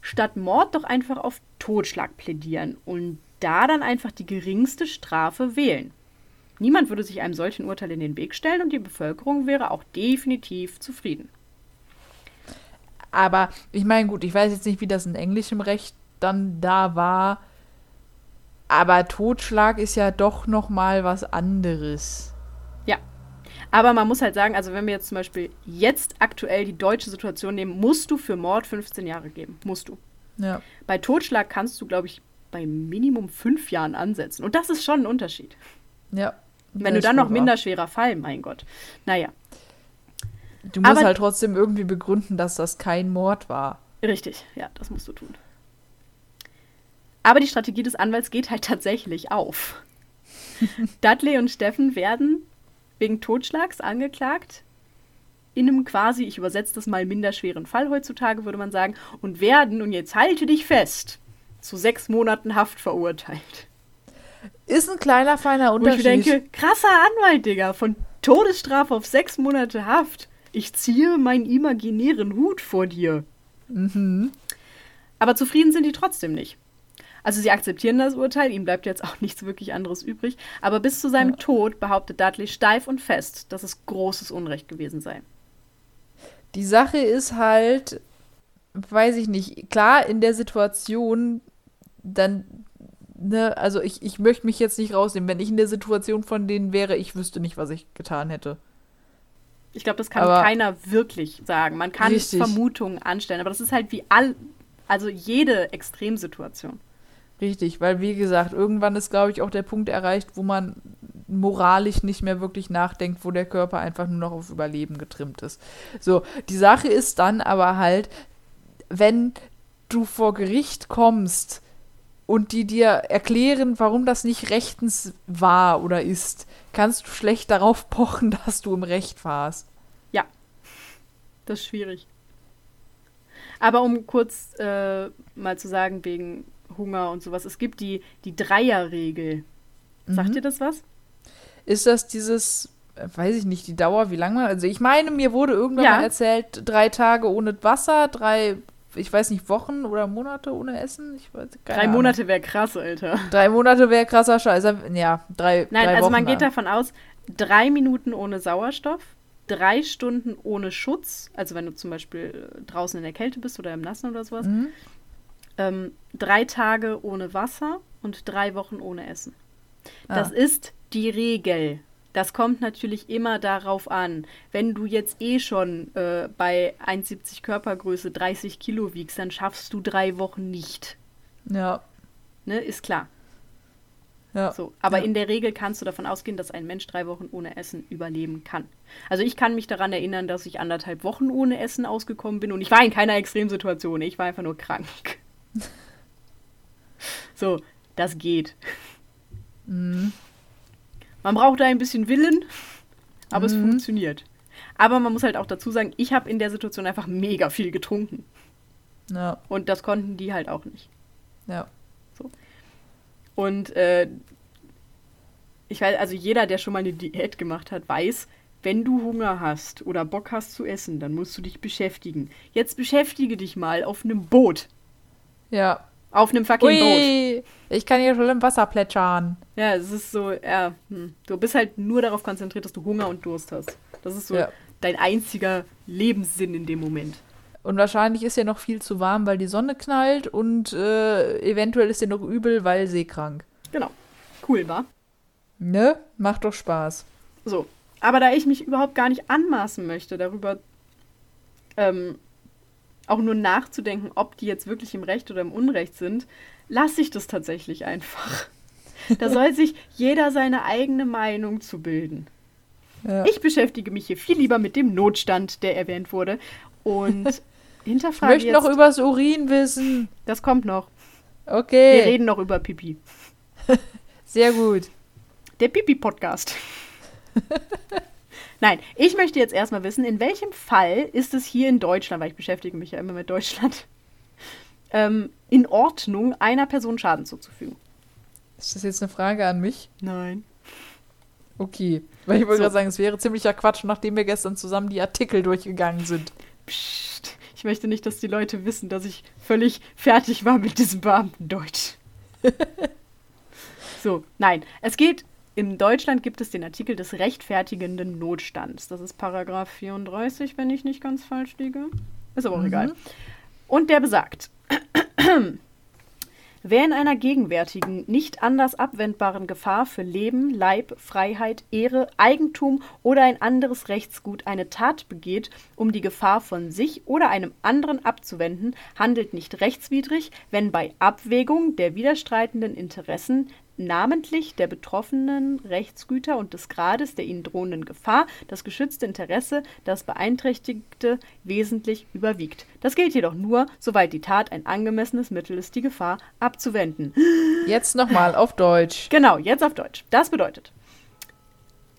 B: statt Mord doch einfach auf Totschlag plädieren und da dann einfach die geringste Strafe wählen. Niemand würde sich einem solchen Urteil in den Weg stellen und die Bevölkerung wäre auch definitiv zufrieden.
A: Aber ich meine, gut, ich weiß jetzt nicht, wie das in englischem Recht dann da war. Aber Totschlag ist ja doch noch mal was anderes.
B: Ja. Aber man muss halt sagen, also wenn wir jetzt zum Beispiel jetzt aktuell die deutsche Situation nehmen, musst du für Mord 15 Jahre geben. Musst du.
A: Ja.
B: Bei Totschlag kannst du, glaube ich, bei Minimum fünf Jahren ansetzen. Und das ist schon ein Unterschied.
A: Ja.
B: Wenn du dann noch minder schwerer Fall, mein Gott. Naja,
A: Du musst
B: Aber-
A: halt trotzdem irgendwie begründen, dass das kein Mord war.
B: richtig. Ja, das musst du tun. Aber die Strategie des Anwalts geht halt tatsächlich auf. Dudley und Steffen werden wegen Totschlags angeklagt. In einem quasi, ich übersetze das mal, minderschweren Fall heutzutage, würde man sagen, und werden, und jetzt halte dich fest, zu sechs Monaten Haft verurteilt.
A: Ist ein kleiner, feiner
B: Wo ich
A: Unterschied.
B: denke, krasser Anwalt, Digga, von Todesstrafe auf sechs Monate Haft. Ich ziehe meinen imaginären Hut vor dir.
A: mhm.
B: Aber zufrieden sind die trotzdem nicht. Also sie akzeptieren das Urteil, ihm bleibt jetzt auch nichts wirklich anderes übrig. Aber bis zu seinem
A: Ja.
B: Tod behauptet Dudley steif und fest, dass es großes Unrecht gewesen sei.
A: Die Sache ist halt, weiß ich nicht, klar in der Situation, dann, ne, also ich, ich möchte mich jetzt nicht rausnehmen. Wenn ich in der Situation von denen wäre, ich wüsste nicht, was ich getan hätte.
B: Ich glaube, das kann
A: Aber-
B: keiner wirklich sagen. Man kann
A: Richtig.
B: Vermutungen anstellen, aber das ist halt wie all, also jede Extremsituation.
A: Richtig, weil wie gesagt, irgendwann ist, glaube ich, auch der Punkt erreicht, wo man moralisch nicht mehr wirklich nachdenkt, wo der Körper einfach nur noch auf Überleben getrimmt ist. So, die Sache ist dann aber halt, wenn du vor Gericht kommst und die dir erklären, warum das nicht rechtens war oder ist, kannst du schlecht darauf pochen, dass du im Recht warst.
B: Das ist schwierig. Aber um kurz äh, mal zu sagen, wegen Hunger und sowas, es gibt die, die Dreierregel. Sagt
A: Mhm.
B: dir das was?
A: Ist das dieses, äh, weiß ich nicht, die Dauer, wie lange man, also ich meine, mir wurde irgendwann
B: Ja.
A: mal erzählt, drei Tage ohne Wasser, drei, ich weiß nicht, Wochen oder Monate ohne Essen. Ich weiß,
B: Drei
A: Ahnung.
B: Monate wäre krass, Alter.
A: Drei Monate wäre krasser Scheiß. Ja, drei,
B: Nein,
A: drei
B: also
A: Wochen
B: man geht davon aus, drei Minuten ohne Sauerstoff, drei Stunden ohne Schutz, also wenn du zum Beispiel äh, draußen in der Kälte bist oder im Nassen oder sowas,
A: Mhm.
B: Ähm, drei Tage ohne Wasser und drei Wochen ohne Essen. Das
A: Ah.
B: ist die Regel. Das kommt natürlich immer darauf an. Wenn du jetzt eh schon äh, bei 1,70 Körpergröße 30 Kilo wiegst, dann schaffst du drei Wochen nicht.
A: Ja,
B: Ne, ist klar. Ja. So, aber ja. in der Regel kannst du davon ausgehen, dass ein Mensch drei Wochen ohne Essen überleben kann. Also ich kann mich daran erinnern, dass ich anderthalb Wochen ohne Essen ausgekommen bin und ich war in keiner Extremsituation. Ich war einfach nur krank. so, das geht. Mhm. Man braucht da ein bisschen Willen, aber mhm. es funktioniert. Aber man muss halt auch dazu sagen, ich habe in der Situation einfach mega viel getrunken. Ja. Und das konnten die halt auch nicht. Ja. So. Und äh, ich weiß, also jeder, der schon mal eine Diät gemacht hat, weiß, wenn du Hunger hast oder Bock hast zu essen, dann musst du dich beschäftigen. Jetzt beschäftige dich mal auf einem Boot. Ja. Auf einem fucking Ui, Boot.
A: Ich kann hier schon im Wasser plätschern.
B: Ja, es ist so, ja, hm. du bist halt nur darauf konzentriert, dass du Hunger und Durst hast. Das ist so ja. dein einziger Lebenssinn in dem Moment.
A: Und wahrscheinlich ist ja noch viel zu warm, weil die Sonne knallt und äh, eventuell ist dir noch übel, weil seekrank.
B: Genau. Cool, wa?
A: Ne? Macht doch Spaß.
B: So. Aber da ich mich überhaupt gar nicht anmaßen möchte, darüber ähm, auch nur nachzudenken, ob die jetzt wirklich im Recht oder im Unrecht sind, lasse ich das tatsächlich einfach. Da soll sich jeder seine eigene Meinung zu bilden. Ja. Ich beschäftige mich hier viel lieber mit dem Notstand, der erwähnt wurde. Und
A: hinterfrage Ich möchte jetzt, noch übers Urin wissen.
B: Das kommt noch. Okay. Wir reden noch über Pipi.
A: Sehr gut.
B: Der Pipi-Podcast. Nein, ich möchte jetzt erstmal wissen, in welchem Fall ist es hier in Deutschland, weil ich beschäftige mich ja immer mit Deutschland, ähm, in Ordnung, einer Person Schaden zuzufügen?
A: Ist das jetzt eine Frage an mich?
B: Nein.
A: Okay, weil ich wollte so. gerade sagen, es wäre ziemlicher Quatsch, nachdem wir gestern zusammen die Artikel durchgegangen sind.
B: Psst, ich möchte nicht, dass die Leute wissen, dass ich völlig fertig war mit diesem Beamtendeutsch. so, nein, es geht in Deutschland gibt es den Artikel des rechtfertigenden Notstands. Das ist Paragraph 34, wenn ich nicht ganz falsch liege. Ist aber auch mhm. egal. Und der besagt, Wer in einer gegenwärtigen, nicht anders abwendbaren Gefahr für Leben, Leib, Freiheit, Ehre, Eigentum oder ein anderes Rechtsgut eine Tat begeht, um die Gefahr von sich oder einem anderen abzuwenden, handelt nicht rechtswidrig, wenn bei Abwägung der widerstreitenden Interessen namentlich der betroffenen Rechtsgüter und des Grades der ihnen drohenden Gefahr das geschützte Interesse, das beeinträchtigte, wesentlich überwiegt. Das gilt jedoch nur, soweit die Tat ein angemessenes Mittel ist, die Gefahr abzuwenden.
A: Jetzt nochmal auf Deutsch.
B: Genau, jetzt auf Deutsch. Das bedeutet,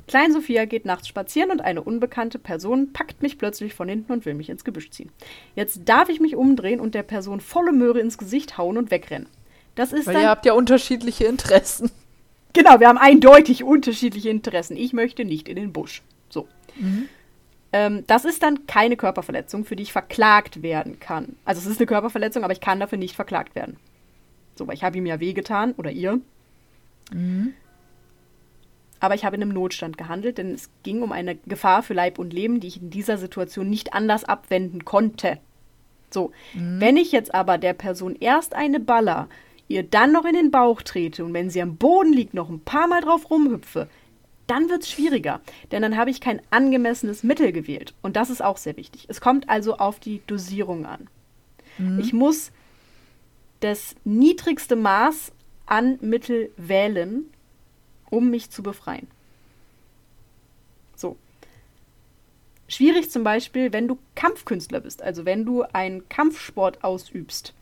B: Klein Sophia geht nachts spazieren und eine unbekannte Person packt mich plötzlich von hinten und will mich ins Gebüsch ziehen. Jetzt darf ich mich umdrehen und der Person volle Möhre ins Gesicht hauen und wegrennen.
A: Das ist Weil dann, ihr habt ja unterschiedliche Interessen.
B: Genau, wir haben eindeutig unterschiedliche Interessen. Ich möchte nicht in den Busch. So. Mhm. Ähm, das ist dann keine Körperverletzung, für die ich verklagt werden kann. Also es ist eine Körperverletzung, aber ich kann dafür nicht verklagt werden. So, weil ich habe ihm ja wehgetan oder ihr. Mhm. Aber ich habe in einem Notstand gehandelt, denn es ging um eine Gefahr für Leib und Leben, die ich in dieser Situation nicht anders abwenden konnte. So, mhm. wenn ich jetzt aber der Person erst eine Baller ihr dann noch in den Bauch trete und wenn sie am Boden liegt, noch ein paar Mal drauf rumhüpfe, dann wird es schwieriger, denn dann habe ich kein angemessenes Mittel gewählt. Und das ist auch sehr wichtig. Es kommt also auf die Dosierung an. Mhm. Ich muss das niedrigste Maß an Mittel wählen, um mich zu befreien. So. Schwierig zum Beispiel, wenn du Kampfkünstler bist, also wenn du einen Kampfsport ausübst.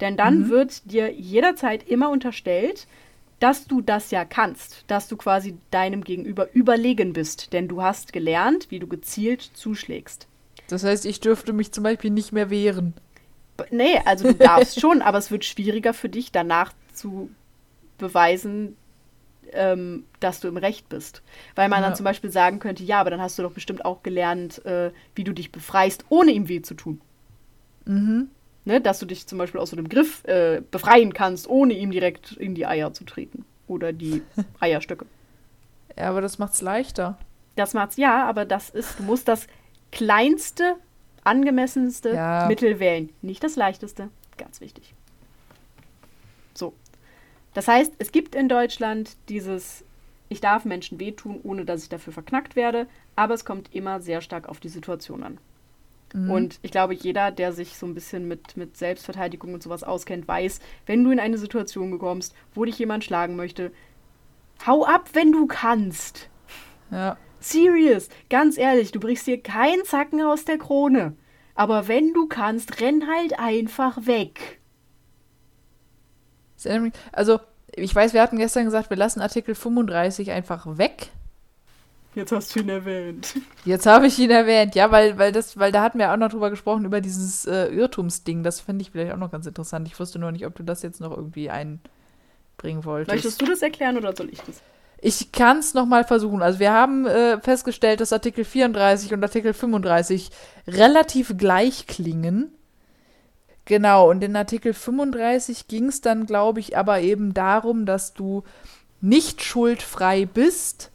B: Denn dann mhm. wird dir jederzeit immer unterstellt, dass du das ja kannst, dass du quasi deinem Gegenüber überlegen bist, denn du hast gelernt, wie du gezielt zuschlägst.
A: Das heißt, ich dürfte mich zum Beispiel nicht mehr wehren.
B: Nee, also du darfst schon, aber es wird schwieriger für dich danach zu beweisen, ähm, dass du im Recht bist. Weil man ja. dann zum Beispiel sagen könnte, ja, aber dann hast du doch bestimmt auch gelernt, äh, wie du dich befreist, ohne ihm weh zu tun. Mhm ne, dass du dich zum Beispiel aus so einem Griff äh, befreien kannst, ohne ihm direkt in die Eier zu treten. Oder die Eierstöcke.
A: Ja, aber das macht's leichter.
B: Das macht's ja, aber das ist, du musst das kleinste, angemessenste ja. Mittel wählen. Nicht das leichteste. Ganz wichtig. So. Das heißt, es gibt in Deutschland dieses, ich darf Menschen wehtun, ohne dass ich dafür verknackt werde, aber es kommt immer sehr stark auf die Situation an. Mhm. Und ich glaube, jeder, der sich so ein bisschen mit, mit Selbstverteidigung und sowas auskennt, weiß, wenn du in eine Situation kommst, wo dich jemand schlagen möchte, Hau ab, wenn du kannst.
A: Ja.
B: Serious, ganz ehrlich, du brichst dir keinen Zacken aus der Krone. Aber wenn du kannst, renn halt einfach weg.
A: Also, ich weiß, wir hatten gestern gesagt, wir lassen Artikel 35 einfach weg.
B: Jetzt hast du ihn erwähnt.
A: Jetzt habe ich ihn erwähnt, ja, weil, weil das, weil da hatten wir auch noch drüber gesprochen, über dieses äh, Irrtumsding. Das finde ich vielleicht auch noch ganz interessant. Ich wusste nur nicht, ob du das jetzt noch irgendwie einbringen wolltest.
B: Möchtest du das erklären oder soll ich das?
A: Ich kann es nochmal versuchen. Also wir haben äh, festgestellt, dass Artikel 34 und Artikel 35 relativ gleich klingen. Genau, und in Artikel 35 ging es dann, glaube ich, aber eben darum, dass du nicht schuldfrei bist,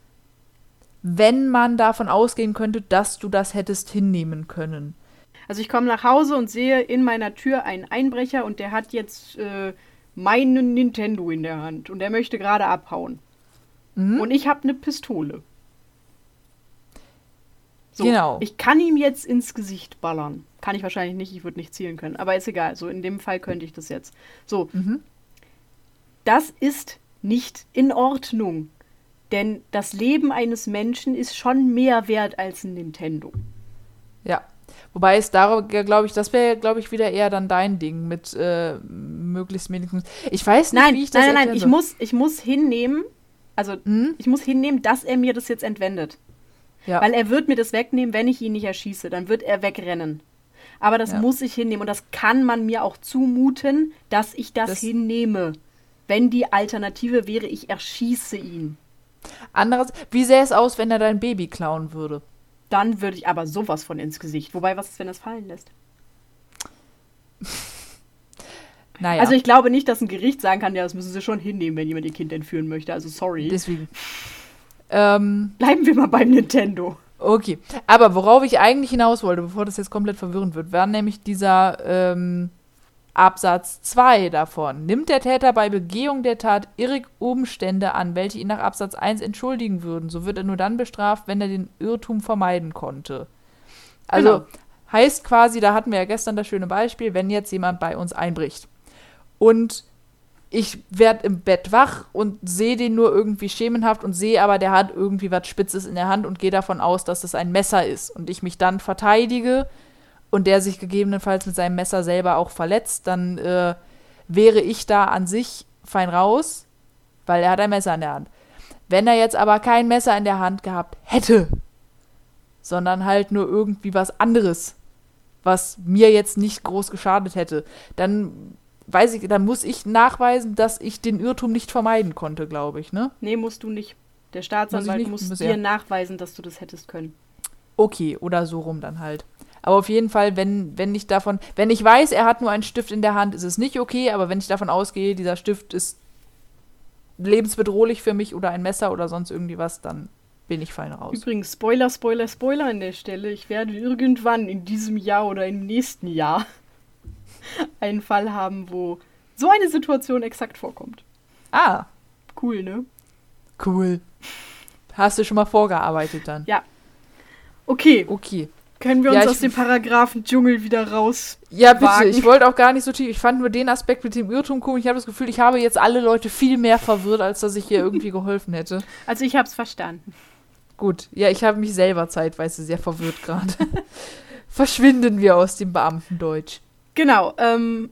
A: wenn man davon ausgehen könnte, dass du das hättest hinnehmen können.
B: Also ich komme nach Hause und sehe in meiner Tür einen Einbrecher und der hat jetzt äh, meinen Nintendo in der Hand und der möchte gerade abhauen. Mhm. Und ich habe eine Pistole. So, genau. Ich kann ihm jetzt ins Gesicht ballern. Kann ich wahrscheinlich nicht, ich würde nicht zielen können. Aber ist egal. So, in dem Fall könnte ich das jetzt. So. Mhm. Das ist nicht in Ordnung. Denn das Leben eines Menschen ist schon mehr wert als ein Nintendo.
A: Ja. Wobei es darüber, glaube ich, das wäre, glaube ich, wieder eher dann dein Ding mit äh, möglichst wenigstens. Ich weiß nicht,
B: nein,
A: wie ich
B: das Nein, nein, nein, ich muss, ich muss hinnehmen, also hm? ich muss hinnehmen, dass er mir das jetzt entwendet. Ja. Weil er wird mir das wegnehmen, wenn ich ihn nicht erschieße. Dann wird er wegrennen. Aber das ja. muss ich hinnehmen und das kann man mir auch zumuten, dass ich das, das hinnehme. Wenn die Alternative wäre, ich erschieße ihn.
A: Anderes, wie sähe es aus, wenn er dein Baby klauen würde?
B: Dann würde ich aber sowas von ins Gesicht. Wobei, was ist, wenn er es fallen lässt? naja. Also ich glaube nicht, dass ein Gericht sagen kann, ja, das müssen sie schon hinnehmen, wenn jemand ihr Kind entführen möchte. Also sorry.
A: Deswegen.
B: Ähm, Bleiben wir mal beim Nintendo.
A: Okay. Aber worauf ich eigentlich hinaus wollte, bevor das jetzt komplett verwirrend wird, war nämlich dieser ähm, Absatz 2 davon. Nimmt der Täter bei Begehung der Tat irrig Umstände an, welche ihn nach Absatz 1 entschuldigen würden, so wird er nur dann bestraft, wenn er den Irrtum vermeiden konnte. Also genau. heißt quasi, da hatten wir ja gestern das schöne Beispiel, wenn jetzt jemand bei uns einbricht und ich werde im Bett wach und sehe den nur irgendwie schemenhaft und sehe aber, der hat irgendwie was Spitzes in der Hand und gehe davon aus, dass das ein Messer ist und ich mich dann verteidige und der sich gegebenenfalls mit seinem Messer selber auch verletzt, dann äh, wäre ich da an sich fein raus, weil er hat ein Messer in der Hand. Wenn er jetzt aber kein Messer in der Hand gehabt hätte, sondern halt nur irgendwie was anderes, was mir jetzt nicht groß geschadet hätte, dann weiß ich, dann muss ich nachweisen, dass ich den Irrtum nicht vermeiden konnte, glaube ich, ne?
B: Nee, musst du nicht. Der Staatsanwalt muss, muss dir nachweisen, dass du das hättest können.
A: Okay, oder so rum dann halt. Aber auf jeden Fall, wenn, wenn ich davon, wenn ich weiß, er hat nur einen Stift in der Hand, ist es nicht okay, aber wenn ich davon ausgehe, dieser Stift ist lebensbedrohlich für mich oder ein Messer oder sonst irgendwie was, dann bin ich fein raus.
B: Übrigens, Spoiler, Spoiler, Spoiler an der Stelle. Ich werde irgendwann in diesem Jahr oder im nächsten Jahr einen Fall haben, wo so eine Situation exakt vorkommt.
A: Ah.
B: Cool, ne?
A: Cool. Hast du schon mal vorgearbeitet dann?
B: Ja. Okay.
A: Okay.
B: Können wir uns ja, aus dem Paragraphen Dschungel wieder raus?
A: Ja, bitte. Wagen? Ich wollte auch gar nicht so tief. Ich fand nur den Aspekt mit dem Irrtum komisch. Ich habe das Gefühl, ich habe jetzt alle Leute viel mehr verwirrt, als dass ich hier irgendwie geholfen hätte.
B: Also ich habe es verstanden.
A: Gut. Ja, ich habe mich selber zeitweise sehr verwirrt gerade. Verschwinden wir aus dem Beamtendeutsch.
B: Genau. Ähm,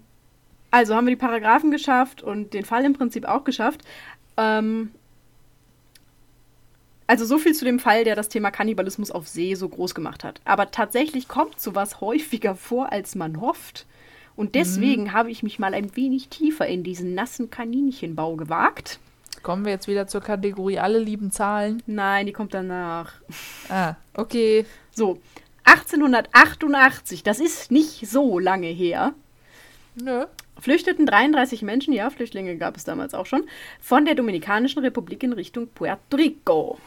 B: also haben wir die Paragraphen geschafft und den Fall im Prinzip auch geschafft. Ähm, also so viel zu dem Fall, der das Thema Kannibalismus auf See so groß gemacht hat. Aber tatsächlich kommt sowas häufiger vor, als man hofft. Und deswegen mhm. habe ich mich mal ein wenig tiefer in diesen nassen Kaninchenbau gewagt.
A: Kommen wir jetzt wieder zur Kategorie alle lieben Zahlen?
B: Nein, die kommt danach.
A: Ah, okay.
B: So, 1888, das ist nicht so lange her.
A: Nö.
B: Flüchteten 33 Menschen, ja, Flüchtlinge gab es damals auch schon, von der Dominikanischen Republik in Richtung Puerto Rico.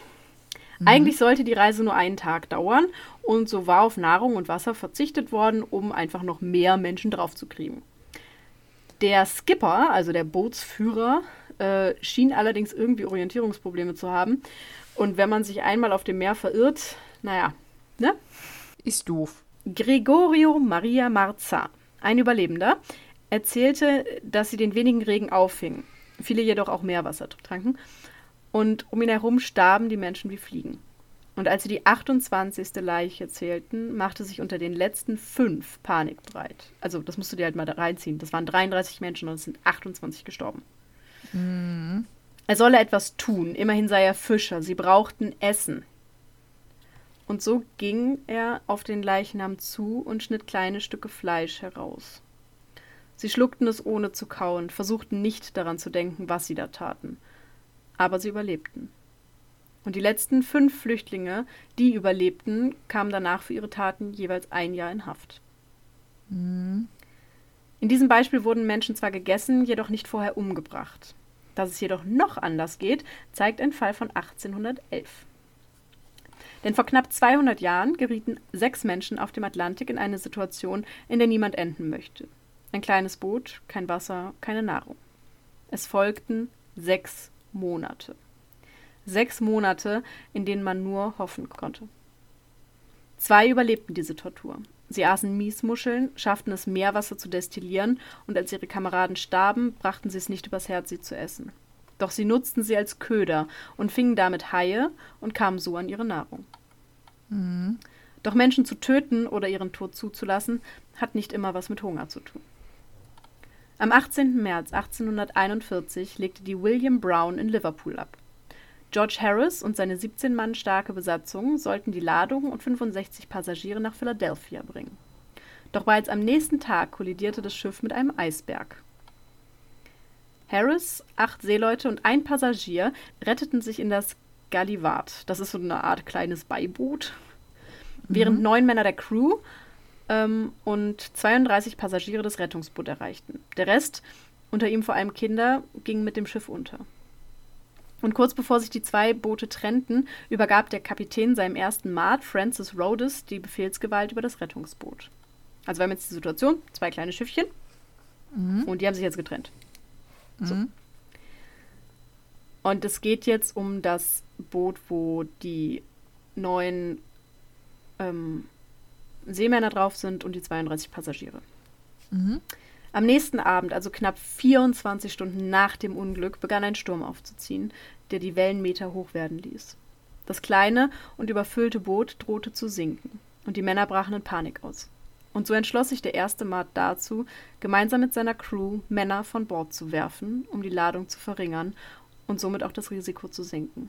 B: Mhm. Eigentlich sollte die Reise nur einen Tag dauern und so war auf Nahrung und Wasser verzichtet worden, um einfach noch mehr Menschen draufzukriegen. Der Skipper, also der Bootsführer, äh, schien allerdings irgendwie Orientierungsprobleme zu haben. Und wenn man sich einmal auf dem Meer verirrt, naja, ne?
A: Ist doof.
B: Gregorio Maria Marza, ein Überlebender, erzählte, dass sie den wenigen Regen auffingen, viele jedoch auch Meerwasser tranken und um ihn herum starben die Menschen wie Fliegen. Und als sie die 28. Leiche zählten, machte sich unter den letzten fünf Panik breit. Also, das musst du dir halt mal da reinziehen. Das waren 33 Menschen und es sind 28 gestorben. Mhm. Er solle etwas tun. Immerhin sei er Fischer. Sie brauchten Essen. Und so ging er auf den Leichnam zu und schnitt kleine Stücke Fleisch heraus. Sie schluckten es ohne zu kauen, versuchten nicht daran zu denken, was sie da taten. Aber sie überlebten. Und die letzten fünf Flüchtlinge, die überlebten, kamen danach für ihre Taten jeweils ein Jahr in Haft. Mhm. In diesem Beispiel wurden Menschen zwar gegessen, jedoch nicht vorher umgebracht. Dass es jedoch noch anders geht, zeigt ein Fall von 1811. Denn vor knapp 200 Jahren gerieten sechs Menschen auf dem Atlantik in eine Situation, in der niemand enden möchte. Ein kleines Boot, kein Wasser, keine Nahrung. Es folgten sechs Monate. Sechs Monate, in denen man nur hoffen konnte. Zwei überlebten diese Tortur. Sie aßen Miesmuscheln, schafften es, Meerwasser zu destillieren, und als ihre Kameraden starben, brachten sie es nicht übers Herz, sie zu essen. Doch sie nutzten sie als Köder und fingen damit Haie und kamen so an ihre Nahrung. Mhm. Doch Menschen zu töten oder ihren Tod zuzulassen, hat nicht immer was mit Hunger zu tun. Am 18. März 1841 legte die William Brown in Liverpool ab. George Harris und seine 17 Mann starke Besatzung sollten die Ladung und 65 Passagiere nach Philadelphia bringen. Doch bereits am nächsten Tag kollidierte das Schiff mit einem Eisberg. Harris, acht Seeleute und ein Passagier retteten sich in das Gallivard. Das ist so eine Art kleines Beiboot. Mhm. Während neun Männer der Crew ähm, und 32 Passagiere das Rettungsboot erreichten. Der Rest, unter ihm vor allem Kinder, ging mit dem Schiff unter. Und kurz bevor sich die zwei Boote trennten, übergab der Kapitän seinem ersten Maat, Francis Rhodes, die Befehlsgewalt über das Rettungsboot. Also wir haben jetzt die Situation, zwei kleine Schiffchen mhm. und die haben sich jetzt getrennt. So. Mhm. Und es geht jetzt um das Boot, wo die neun ähm, Seemänner drauf sind und die 32 Passagiere. Mhm. Am nächsten Abend, also knapp 24 Stunden nach dem Unglück, begann ein Sturm aufzuziehen, der die Wellen Meter hoch werden ließ. Das kleine und überfüllte Boot drohte zu sinken, und die Männer brachen in Panik aus. Und so entschloss sich der erste Mart dazu, gemeinsam mit seiner Crew Männer von Bord zu werfen, um die Ladung zu verringern und somit auch das Risiko zu senken.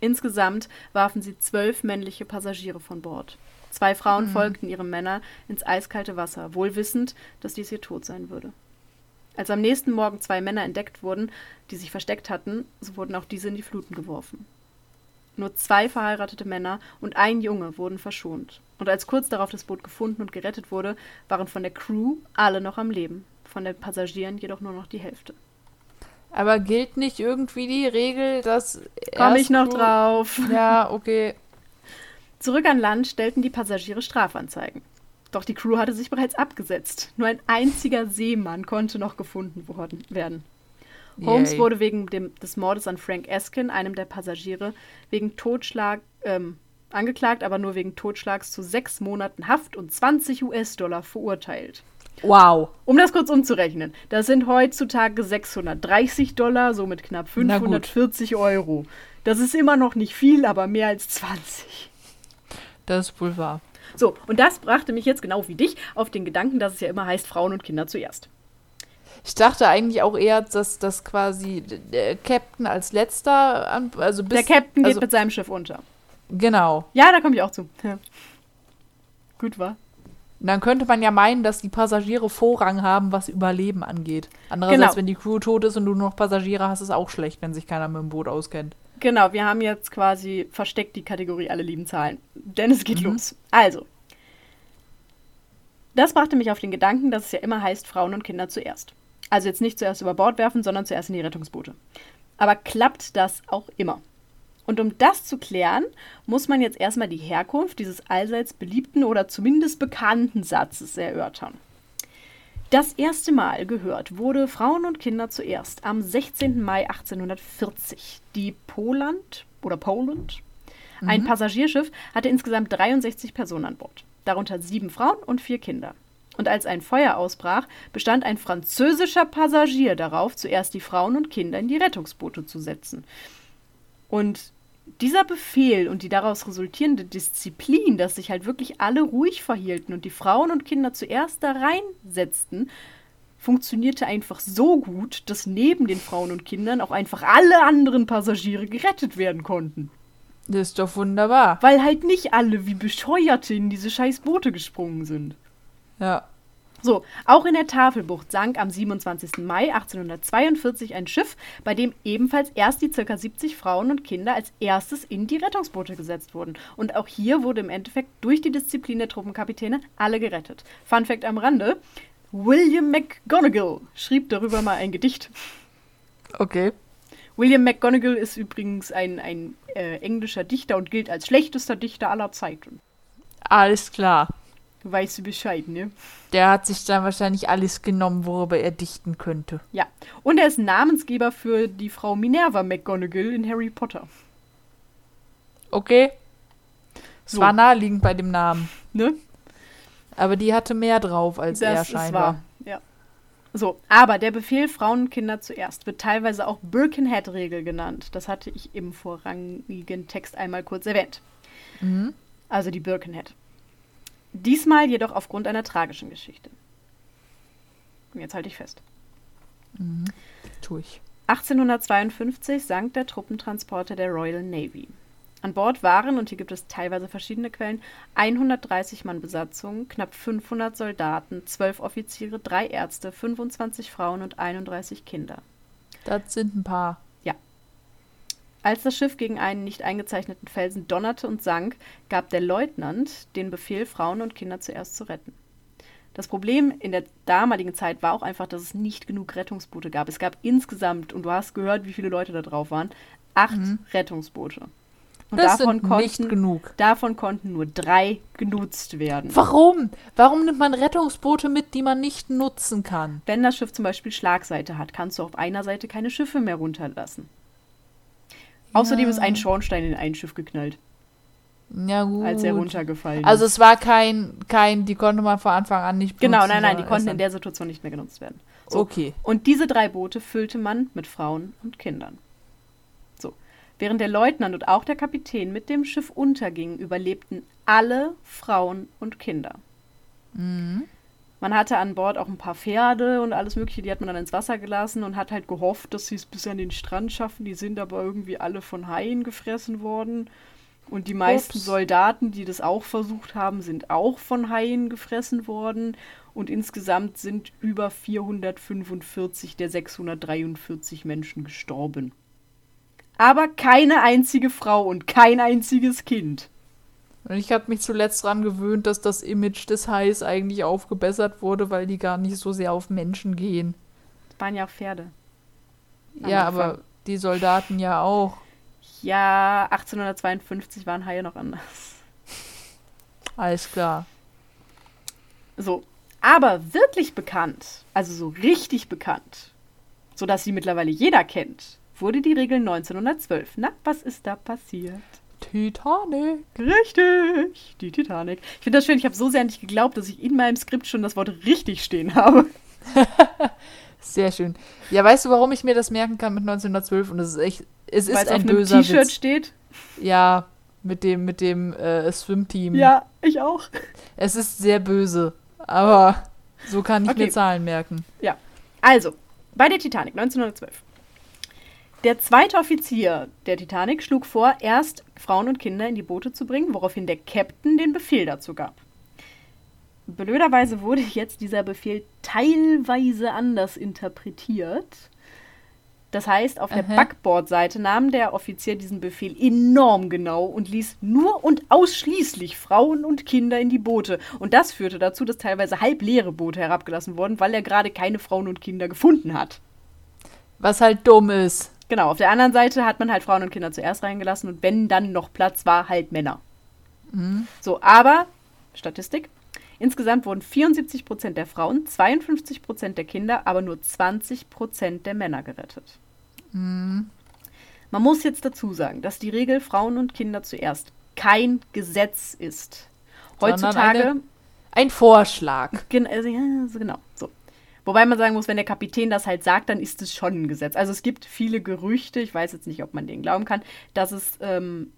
B: Insgesamt warfen sie zwölf männliche Passagiere von Bord. Zwei Frauen mhm. folgten ihrem Männer ins eiskalte Wasser, wohl wissend, dass dies ihr Tod sein würde. Als am nächsten Morgen zwei Männer entdeckt wurden, die sich versteckt hatten, so wurden auch diese in die Fluten geworfen. Nur zwei verheiratete Männer und ein Junge wurden verschont. Und als kurz darauf das Boot gefunden und gerettet wurde, waren von der Crew alle noch am Leben, von den Passagieren jedoch nur noch die Hälfte.
A: Aber gilt nicht irgendwie die Regel, dass.
B: Komme ich noch drauf.
A: Ja, okay.
B: Zurück an Land stellten die Passagiere Strafanzeigen. Doch die Crew hatte sich bereits abgesetzt. Nur ein einziger Seemann konnte noch gefunden werden. Holmes Yay. wurde wegen dem, des Mordes an Frank Eskin, einem der Passagiere, wegen Totschlag ähm, angeklagt, aber nur wegen Totschlags zu sechs Monaten Haft und 20 US-Dollar verurteilt.
A: Wow.
B: Um das kurz umzurechnen, das sind heutzutage 630 Dollar, somit knapp 540 Euro. Das ist immer noch nicht viel, aber mehr als 20.
A: Das ist wohl wahr.
B: So, und das brachte mich jetzt genau wie dich auf den Gedanken, dass es ja immer heißt, Frauen und Kinder zuerst.
A: Ich dachte eigentlich auch eher, dass das quasi der Captain als letzter, an, also
B: bis, Der Captain also, geht mit seinem Schiff unter.
A: Genau.
B: Ja, da komme ich auch zu. Ja. Gut war.
A: Dann könnte man ja meinen, dass die Passagiere Vorrang haben, was Überleben angeht. Andererseits, genau. wenn die Crew tot ist und du nur noch Passagiere hast, ist es auch schlecht, wenn sich keiner mit dem Boot auskennt.
B: Genau, wir haben jetzt quasi versteckt die Kategorie alle lieben Zahlen. Denn es geht mhm. los. Also, das brachte mich auf den Gedanken, dass es ja immer heißt, Frauen und Kinder zuerst. Also jetzt nicht zuerst über Bord werfen, sondern zuerst in die Rettungsboote. Aber klappt das auch immer? Und um das zu klären, muss man jetzt erstmal die Herkunft dieses allseits beliebten oder zumindest bekannten Satzes erörtern. Das erste Mal gehört wurde Frauen und Kinder zuerst am 16. Mai 1840. Die Poland oder Poland, mhm. ein Passagierschiff, hatte insgesamt 63 Personen an Bord, darunter sieben Frauen und vier Kinder. Und als ein Feuer ausbrach, bestand ein französischer Passagier darauf, zuerst die Frauen und Kinder in die Rettungsboote zu setzen. Und dieser Befehl und die daraus resultierende Disziplin, dass sich halt wirklich alle ruhig verhielten und die Frauen und Kinder zuerst da reinsetzten, funktionierte einfach so gut, dass neben den Frauen und Kindern auch einfach alle anderen Passagiere gerettet werden konnten.
A: Das ist doch wunderbar.
B: Weil halt nicht alle wie Bescheuerte in diese scheiß Boote gesprungen sind.
A: Ja.
B: So, auch in der Tafelbucht sank am 27. Mai 1842 ein Schiff, bei dem ebenfalls erst die ca. 70 Frauen und Kinder als erstes in die Rettungsboote gesetzt wurden. Und auch hier wurde im Endeffekt durch die Disziplin der Truppenkapitäne alle gerettet. Fun Fact am Rande: William McGonagall schrieb darüber mal ein Gedicht.
A: Okay.
B: William McGonagall ist übrigens ein, ein äh, englischer Dichter und gilt als schlechtester Dichter aller Zeiten.
A: Alles klar.
B: Weißt du Bescheid, ne?
A: Der hat sich dann wahrscheinlich alles genommen, worüber er dichten könnte.
B: Ja. Und er ist Namensgeber für die Frau Minerva McGonagall in Harry Potter.
A: Okay. Es so. war naheliegend bei dem Namen.
B: Ne?
A: Aber die hatte mehr drauf als das er scheinbar. Ist wahr.
B: Ja. So, aber der Befehl Frauen und Kinder zuerst wird teilweise auch Birkenhead-Regel genannt. Das hatte ich im vorrangigen Text einmal kurz erwähnt. Mhm. Also die Birkenhead. Diesmal jedoch aufgrund einer tragischen Geschichte. Und jetzt halte ich fest.
A: Mhm. Tue ich.
B: 1852 sank der Truppentransporter der Royal Navy. An Bord waren, und hier gibt es teilweise verschiedene Quellen, 130 Mann Besatzung, knapp 500 Soldaten, 12 Offiziere, 3 Ärzte, 25 Frauen und 31 Kinder.
A: Das sind ein paar.
B: Als das Schiff gegen einen nicht eingezeichneten Felsen donnerte und sank, gab der Leutnant den Befehl, Frauen und Kinder zuerst zu retten. Das Problem in der damaligen Zeit war auch einfach, dass es nicht genug Rettungsboote gab. Es gab insgesamt, und du hast gehört, wie viele Leute da drauf waren, acht mhm. Rettungsboote.
A: Und das davon konnten, nicht genug.
B: Davon konnten nur drei genutzt werden.
A: Warum? Warum nimmt man Rettungsboote mit, die man nicht nutzen kann?
B: Wenn das Schiff zum Beispiel Schlagseite hat, kannst du auf einer Seite keine Schiffe mehr runterlassen. Außerdem ist ein Schornstein in ein Schiff geknallt.
A: Ja, gut.
B: Als er runtergefallen
A: Also es war kein, kein, die konnte man von Anfang an nicht
B: benutzen. Genau, nein, nein, die konnten in der Situation nicht mehr genutzt werden.
A: So. Okay.
B: Und diese drei Boote füllte man mit Frauen und Kindern. So. Während der Leutnant und auch der Kapitän mit dem Schiff untergingen, überlebten alle Frauen und Kinder. Mhm. Man hatte an Bord auch ein paar Pferde und alles Mögliche, die hat man dann ins Wasser gelassen und hat halt gehofft, dass sie es bis an den Strand schaffen. Die sind aber irgendwie alle von Haien gefressen worden. Und die meisten Ups. Soldaten, die das auch versucht haben, sind auch von Haien gefressen worden. Und insgesamt sind über 445 der 643 Menschen gestorben. Aber keine einzige Frau und kein einziges Kind.
A: Und ich habe mich zuletzt daran gewöhnt, dass das Image des Hais eigentlich aufgebessert wurde, weil die gar nicht so sehr auf Menschen gehen.
B: Das waren ja auch Pferde.
A: Ja, aber die Soldaten ja auch.
B: Ja, 1852 waren Haie noch anders.
A: Alles klar.
B: So, aber wirklich bekannt, also so richtig bekannt, sodass sie mittlerweile jeder kennt, wurde die Regel 1912. Na, was ist da passiert?
A: Titanic.
B: Richtig, die Titanic. Ich finde das schön, ich habe so sehr nicht geglaubt, dass ich in meinem Skript schon das Wort richtig stehen habe.
A: sehr schön. Ja, weißt du, warum ich mir das merken kann mit 1912? Und es ist echt, es ist ein
B: auf
A: böser
B: einem T-Shirt steht?
A: Ja, mit dem, mit dem äh, Swim-Team.
B: Ja, ich auch.
A: Es ist sehr böse, aber so kann ich okay. mir Zahlen merken.
B: Ja, also, bei der Titanic 1912 der zweite Offizier der Titanic schlug vor, erst Frauen und Kinder in die Boote zu bringen, woraufhin der Captain den Befehl dazu gab. Blöderweise wurde jetzt dieser Befehl teilweise anders interpretiert. Das heißt, auf der Backbordseite nahm der Offizier diesen Befehl enorm genau und ließ nur und ausschließlich Frauen und Kinder in die Boote. Und das führte dazu, dass teilweise halbleere Boote herabgelassen wurden, weil er gerade keine Frauen und Kinder gefunden hat.
A: Was halt dumm ist.
B: Genau, auf der anderen Seite hat man halt Frauen und Kinder zuerst reingelassen und wenn dann noch Platz war, halt Männer. Mhm. So, aber, Statistik, insgesamt wurden 74 Prozent der Frauen, 52 Prozent der Kinder, aber nur 20 Prozent der Männer gerettet. Mhm. Man muss jetzt dazu sagen, dass die Regel Frauen und Kinder zuerst kein Gesetz ist. Heutzutage.
A: Eine, ein Vorschlag.
B: Gen also, ja, genau. So. Wobei man sagen muss, wenn der Kapitän das halt sagt, dann ist es schon ein Gesetz. Also es gibt viele Gerüchte, ich weiß jetzt nicht, ob man denen glauben kann, dass es ähm,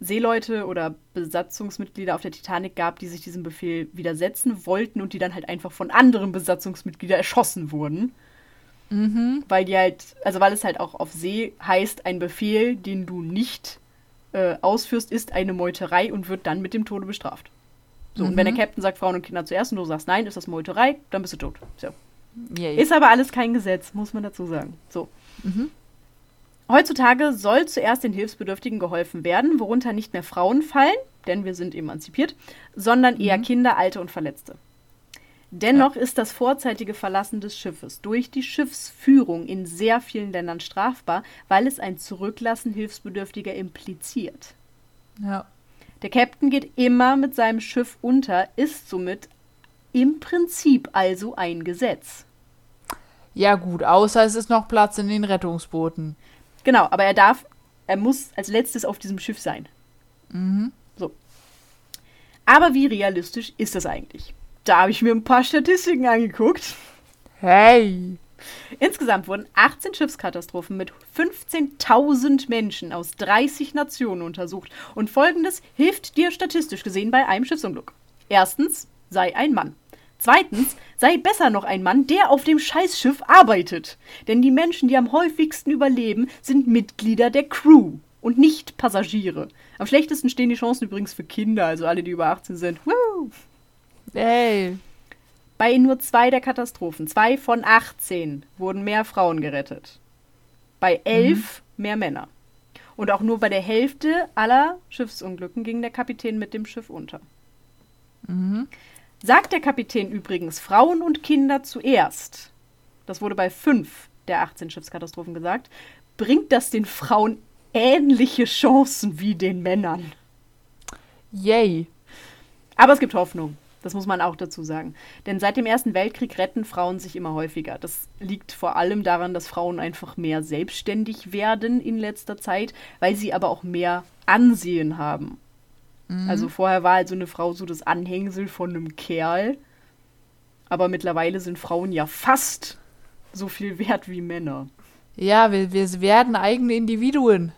B: Seeleute oder Besatzungsmitglieder auf der Titanic gab, die sich diesem Befehl widersetzen wollten und die dann halt einfach von anderen Besatzungsmitgliedern erschossen wurden. Mhm. Weil die halt, also weil es halt auch auf See heißt, ein Befehl, den du nicht äh, ausführst, ist eine Meuterei und wird dann mit dem Tode bestraft. So, mhm. und wenn der mhm. Captain sagt Frauen und Kinder zuerst und du sagst nein, ist das Meuterei, dann bist du tot. So. Yay. Ist aber alles kein Gesetz, muss man dazu sagen. So. Mhm. Heutzutage soll zuerst den Hilfsbedürftigen geholfen werden, worunter nicht mehr Frauen fallen, denn wir sind emanzipiert, sondern eher mhm. Kinder, Alte und Verletzte. Dennoch ja. ist das vorzeitige Verlassen des Schiffes durch die Schiffsführung in sehr vielen Ländern strafbar, weil es ein Zurücklassen Hilfsbedürftiger impliziert. Ja. Der Captain geht immer mit seinem Schiff unter, ist somit im Prinzip also ein Gesetz.
A: Ja gut, außer es ist noch Platz in den Rettungsbooten.
B: Genau, aber er darf, er muss als letztes auf diesem Schiff sein. Mhm. So. Aber wie realistisch ist das eigentlich? Da habe ich mir ein paar Statistiken angeguckt. Hey! Insgesamt wurden 18 Schiffskatastrophen mit 15.000 Menschen aus 30 Nationen untersucht. Und folgendes hilft dir statistisch gesehen bei einem Schiffsunglück. Erstens, sei ein Mann. Zweitens, sei besser noch ein Mann, der auf dem Scheißschiff arbeitet. Denn die Menschen, die am häufigsten überleben, sind Mitglieder der Crew und nicht Passagiere. Am schlechtesten stehen die Chancen übrigens für Kinder, also alle, die über 18 sind. Woo! Ey. Bei nur zwei der Katastrophen, zwei von 18, wurden mehr Frauen gerettet. Bei elf mhm. mehr Männer. Und auch nur bei der Hälfte aller Schiffsunglücken ging der Kapitän mit dem Schiff unter. Mhm. Sagt der Kapitän übrigens Frauen und Kinder zuerst, das wurde bei fünf der 18 Schiffskatastrophen gesagt, bringt das den Frauen ähnliche Chancen wie den Männern. Yay. Aber es gibt Hoffnung. Das muss man auch dazu sagen. Denn seit dem Ersten Weltkrieg retten Frauen sich immer häufiger. Das liegt vor allem daran, dass Frauen einfach mehr selbstständig werden in letzter Zeit, weil sie aber auch mehr Ansehen haben. Mhm. Also vorher war halt so eine Frau so das Anhängsel von einem Kerl. Aber mittlerweile sind Frauen ja fast so viel wert wie Männer.
A: Ja, wir, wir werden eigene Individuen.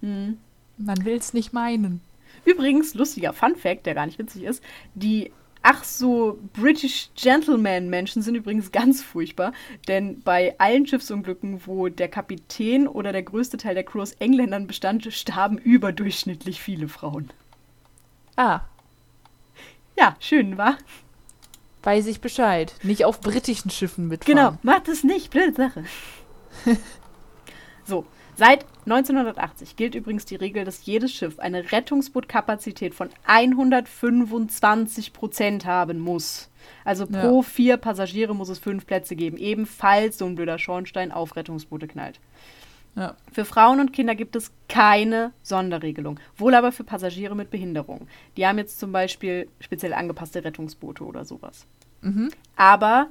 A: Mhm. Man will es nicht meinen.
B: Übrigens, lustiger Fun Fact, der gar nicht witzig ist, die ach so British Gentleman-Menschen sind übrigens ganz furchtbar, denn bei allen Schiffsunglücken, wo der Kapitän oder der größte Teil der Crew aus Engländern bestand, starben überdurchschnittlich viele Frauen. Ah. Ja, schön, wa?
A: Weiß ich Bescheid. Nicht auf britischen Schiffen mitfahren. Genau,
B: macht es nicht. Blöde Sache. so, seit 1980 gilt übrigens die Regel, dass jedes Schiff eine Rettungsbootkapazität von 125 Prozent haben muss. Also pro ja. vier Passagiere muss es fünf Plätze geben. Ebenfalls so ein blöder Schornstein auf Rettungsboote knallt. Ja. Für Frauen und Kinder gibt es keine Sonderregelung, wohl aber für Passagiere mit Behinderung. Die haben jetzt zum Beispiel speziell angepasste Rettungsboote oder sowas. Mhm. Aber,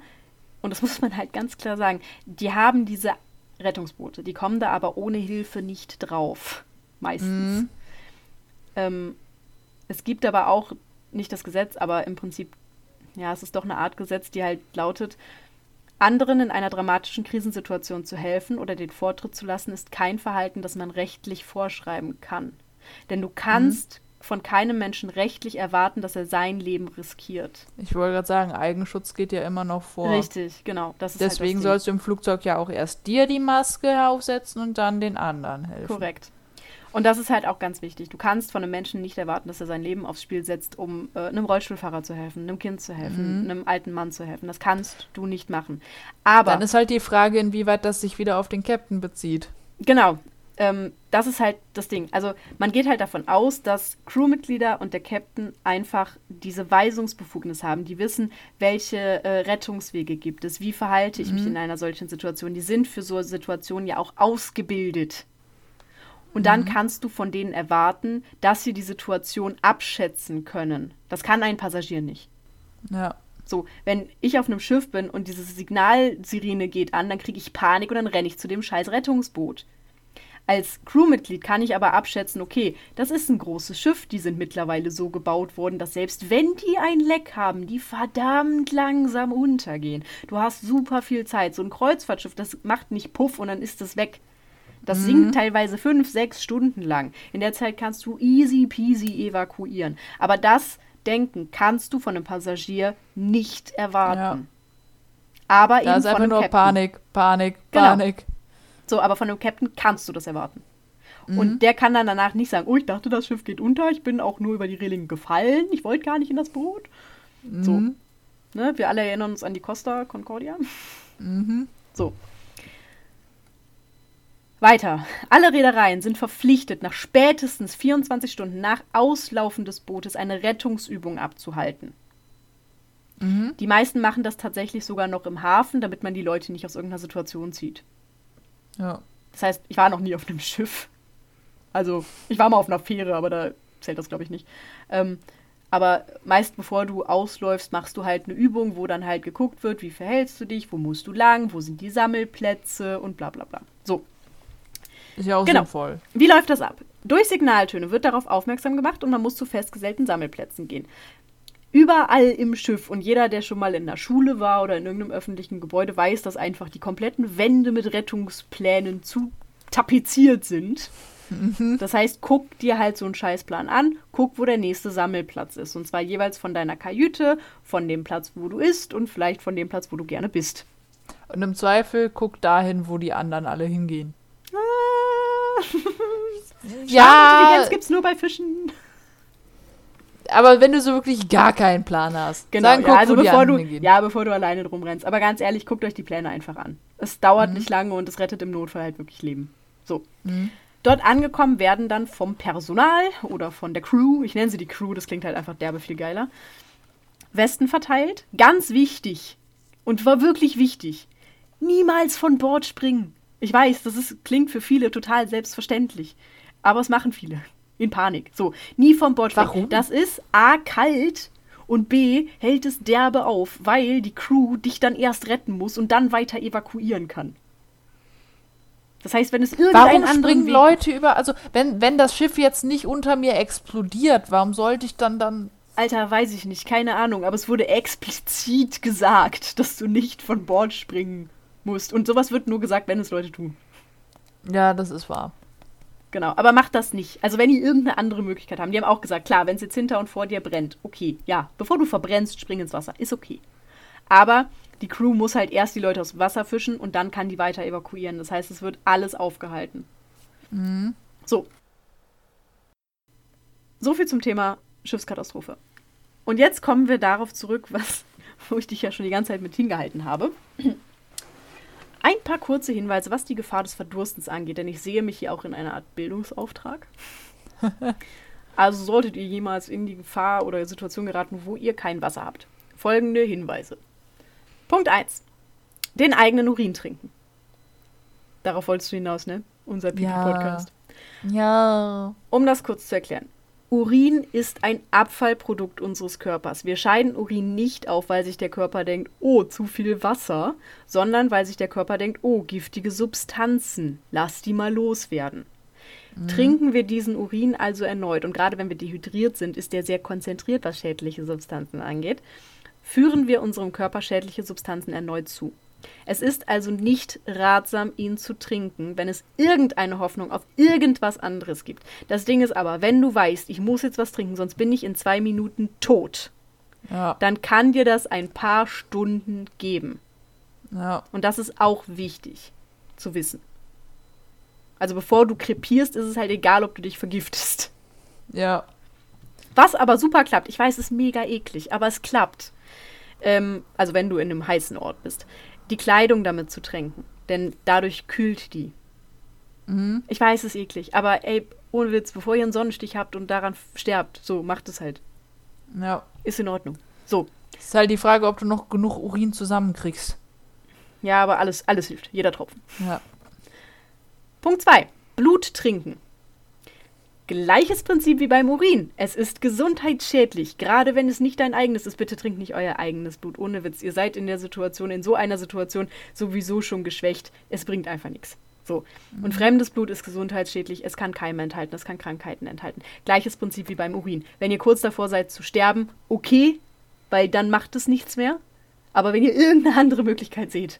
B: und das muss man halt ganz klar sagen, die haben diese Rettungsboote, die kommen da aber ohne Hilfe nicht drauf. Meistens. Mhm. Ähm, es gibt aber auch nicht das Gesetz, aber im Prinzip, ja, es ist doch eine Art Gesetz, die halt lautet, anderen in einer dramatischen Krisensituation zu helfen oder den Vortritt zu lassen, ist kein Verhalten, das man rechtlich vorschreiben kann. Denn du kannst mhm. Von keinem Menschen rechtlich erwarten, dass er sein Leben riskiert.
A: Ich wollte gerade sagen, Eigenschutz geht ja immer noch vor.
B: Richtig, genau.
A: Halt Deswegen halt sollst du im Flugzeug ja auch erst dir die Maske aufsetzen und dann den anderen helfen.
B: Korrekt. Und das ist halt auch ganz wichtig. Du kannst von einem Menschen nicht erwarten, dass er sein Leben aufs Spiel setzt, um äh, einem Rollstuhlfahrer zu helfen, einem Kind zu helfen, mhm. einem alten Mann zu helfen. Das kannst du nicht machen. Aber.
A: Dann ist halt die Frage, inwieweit das sich wieder auf den Captain bezieht.
B: Genau. Ähm, das ist halt das Ding. Also man geht halt davon aus, dass Crewmitglieder und der Captain einfach diese Weisungsbefugnis haben. Die wissen, welche äh, Rettungswege gibt es, wie verhalte ich mhm. mich in einer solchen Situation. Die sind für so Situationen ja auch ausgebildet. Und dann mhm. kannst du von denen erwarten, dass sie die Situation abschätzen können. Das kann ein Passagier nicht. Ja. So, wenn ich auf einem Schiff bin und diese Signalsirene geht an, dann kriege ich Panik und dann renne ich zu dem scheiß Rettungsboot. Als Crewmitglied kann ich aber abschätzen, okay, das ist ein großes Schiff, die sind mittlerweile so gebaut worden, dass selbst wenn die ein Leck haben, die verdammt langsam untergehen. Du hast super viel Zeit. So ein Kreuzfahrtschiff, das macht nicht Puff und dann ist es weg. Das mhm. sinkt teilweise fünf, sechs Stunden lang. In der Zeit kannst du easy peasy evakuieren. Aber das Denken kannst du von einem Passagier nicht erwarten. Ja. Aber
A: da eben ist von einfach nur Captain. Panik, Panik, genau.
B: So, aber von einem Captain kannst du das erwarten. Mhm. Und der kann dann danach nicht sagen, oh, ich dachte, das Schiff geht unter, ich bin auch nur über die Reling gefallen, ich wollte gar nicht in das Boot. Mhm. So. Ne? Wir alle erinnern uns an die Costa Concordia. Mhm. So. Weiter. Alle Reedereien sind verpflichtet, nach spätestens 24 Stunden nach Auslaufen des Bootes eine Rettungsübung abzuhalten. Mhm. Die meisten machen das tatsächlich sogar noch im Hafen, damit man die Leute nicht aus irgendeiner Situation zieht. Ja. Das heißt, ich war noch nie auf einem Schiff. Also, ich war mal auf einer Fähre, aber da zählt das, glaube ich, nicht. Ähm, aber meist bevor du ausläufst, machst du halt eine Übung, wo dann halt geguckt wird, wie verhältst du dich, wo musst du lang, wo sind die Sammelplätze und bla bla bla. So.
A: Ist ja auch genau. sinnvoll.
B: Wie läuft das ab? Durch Signaltöne wird darauf aufmerksam gemacht und man muss zu festgestellten Sammelplätzen gehen. Überall im Schiff und jeder, der schon mal in der Schule war oder in irgendeinem öffentlichen Gebäude, weiß, dass einfach die kompletten Wände mit Rettungsplänen zu tapeziert sind. Mhm. Das heißt, guck dir halt so einen Scheißplan an, guck, wo der nächste Sammelplatz ist. Und zwar jeweils von deiner Kajüte, von dem Platz, wo du isst und vielleicht von dem Platz, wo du gerne bist.
A: Und im Zweifel guck dahin, wo die anderen alle hingehen. Ah.
B: ja. Intelligenz gibt's nur bei Fischen.
A: Aber wenn du so wirklich gar keinen Plan hast,
B: genau, dann guck, ja, also bevor du, ja, bevor du alleine rumrennst. Aber ganz ehrlich, guckt euch die Pläne einfach an. Es dauert mhm. nicht lange und es rettet im Notfall halt wirklich Leben. So. Mhm. Dort angekommen werden dann vom Personal oder von der Crew, ich nenne sie die Crew, das klingt halt einfach derbe viel geiler, Westen verteilt. Ganz wichtig und war wirklich wichtig. Niemals von Bord springen. Ich weiß, das ist, klingt für viele total selbstverständlich. Aber es machen viele in Panik. So, nie vom Bord springen. Warum? Das ist A, kalt und B, hält es derbe auf, weil die Crew dich dann erst retten muss und dann weiter evakuieren kann. Das heißt, wenn es irgendein
A: Warum springen Weg Leute über, also wenn, wenn das Schiff jetzt nicht unter mir explodiert, warum sollte ich dann dann...
B: Alter, weiß ich nicht, keine Ahnung, aber es wurde explizit gesagt, dass du nicht von Bord springen musst. Und sowas wird nur gesagt, wenn es Leute tun.
A: Ja, das ist wahr.
B: Genau, aber macht das nicht. Also wenn die irgendeine andere Möglichkeit haben. Die haben auch gesagt, klar, wenn es jetzt hinter und vor dir brennt, okay, ja, bevor du verbrennst, spring ins Wasser, ist okay. Aber die Crew muss halt erst die Leute aus dem Wasser fischen und dann kann die weiter evakuieren. Das heißt, es wird alles aufgehalten. Mhm. So. So viel zum Thema Schiffskatastrophe. Und jetzt kommen wir darauf zurück, was, wo ich dich ja schon die ganze Zeit mit hingehalten habe. Ein paar kurze Hinweise, was die Gefahr des Verdurstens angeht, denn ich sehe mich hier auch in einer Art Bildungsauftrag. also solltet ihr jemals in die Gefahr oder Situation geraten, wo ihr kein Wasser habt. Folgende Hinweise. Punkt 1. Den eigenen Urin trinken. Darauf wolltest du hinaus, ne? Unser Pipi-Podcast.
A: Ja. ja.
B: Um das kurz zu erklären. Urin ist ein Abfallprodukt unseres Körpers. Wir scheiden Urin nicht auf, weil sich der Körper denkt, oh, zu viel Wasser, sondern weil sich der Körper denkt, oh, giftige Substanzen, lass die mal loswerden. Mhm. Trinken wir diesen Urin also erneut, und gerade wenn wir dehydriert sind, ist der sehr konzentriert, was schädliche Substanzen angeht, führen wir unserem Körper schädliche Substanzen erneut zu. Es ist also nicht ratsam, ihn zu trinken, wenn es irgendeine Hoffnung auf irgendwas anderes gibt. Das Ding ist aber, wenn du weißt, ich muss jetzt was trinken, sonst bin ich in zwei Minuten tot, ja. dann kann dir das ein paar Stunden geben. Ja. Und das ist auch wichtig zu wissen. Also bevor du krepierst, ist es halt egal, ob du dich vergiftest.
A: Ja.
B: Was aber super klappt. Ich weiß, es ist mega eklig, aber es klappt. Ähm, also wenn du in einem heißen Ort bist die Kleidung damit zu tränken. Denn dadurch kühlt die. Mhm. Ich weiß, es ist eklig, aber ey, ohne Witz, bevor ihr einen Sonnenstich habt und daran sterbt, so, macht es halt.
A: Ja.
B: Ist in Ordnung. So.
A: Ist halt die Frage, ob du noch genug Urin zusammenkriegst.
B: Ja, aber alles, alles hilft. Jeder Tropfen.
A: Ja.
B: Punkt 2. Blut trinken. Gleiches Prinzip wie beim Urin. Es ist gesundheitsschädlich, gerade wenn es nicht dein eigenes ist. Bitte trinkt nicht euer eigenes Blut, ohne Witz. Ihr seid in der Situation, in so einer Situation sowieso schon geschwächt. Es bringt einfach nichts. So. Und mhm. fremdes Blut ist gesundheitsschädlich, es kann Keime enthalten, es kann Krankheiten enthalten. Gleiches Prinzip wie beim Urin. Wenn ihr kurz davor seid zu sterben, okay, weil dann macht es nichts mehr. Aber wenn ihr irgendeine andere Möglichkeit seht,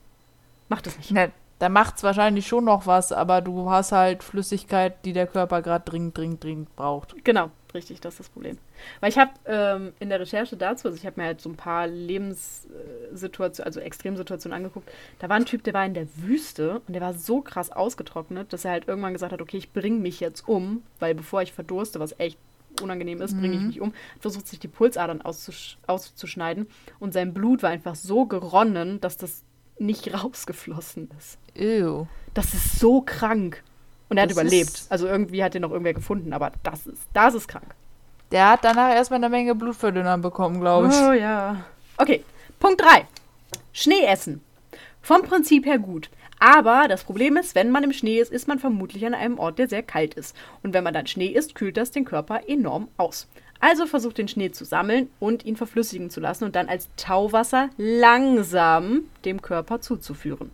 B: macht es nicht.
A: Ne, da macht es wahrscheinlich schon noch was, aber du hast halt Flüssigkeit, die der Körper gerade dringend, dringend, dringend braucht.
B: Genau, richtig, das ist das Problem. Weil ich habe ähm, in der Recherche dazu, also ich habe mir halt so ein paar Lebenssituationen, also Extremsituationen angeguckt. Da war ein Typ, der war in der Wüste und der war so krass ausgetrocknet, dass er halt irgendwann gesagt hat, okay, ich bringe mich jetzt um, weil bevor ich verdurste, was echt unangenehm ist, bringe ich mhm. mich um, versucht sich die Pulsadern auszusch auszuschneiden und sein Blut war einfach so geronnen, dass das nicht rausgeflossen ist.
A: Ew.
B: Das ist so krank. Und er das hat überlebt. Also irgendwie hat er noch irgendwer gefunden, aber das ist, das ist krank.
A: Der hat danach erstmal eine Menge Blutverdünner bekommen, glaube ich.
B: Oh ja. Okay, Punkt 3. Schnee essen. Vom Prinzip her gut. Aber das Problem ist, wenn man im Schnee ist, ist man vermutlich an einem Ort, der sehr kalt ist. Und wenn man dann Schnee isst, kühlt das den Körper enorm aus. Also versucht den Schnee zu sammeln und ihn verflüssigen zu lassen und dann als Tauwasser langsam dem Körper zuzuführen.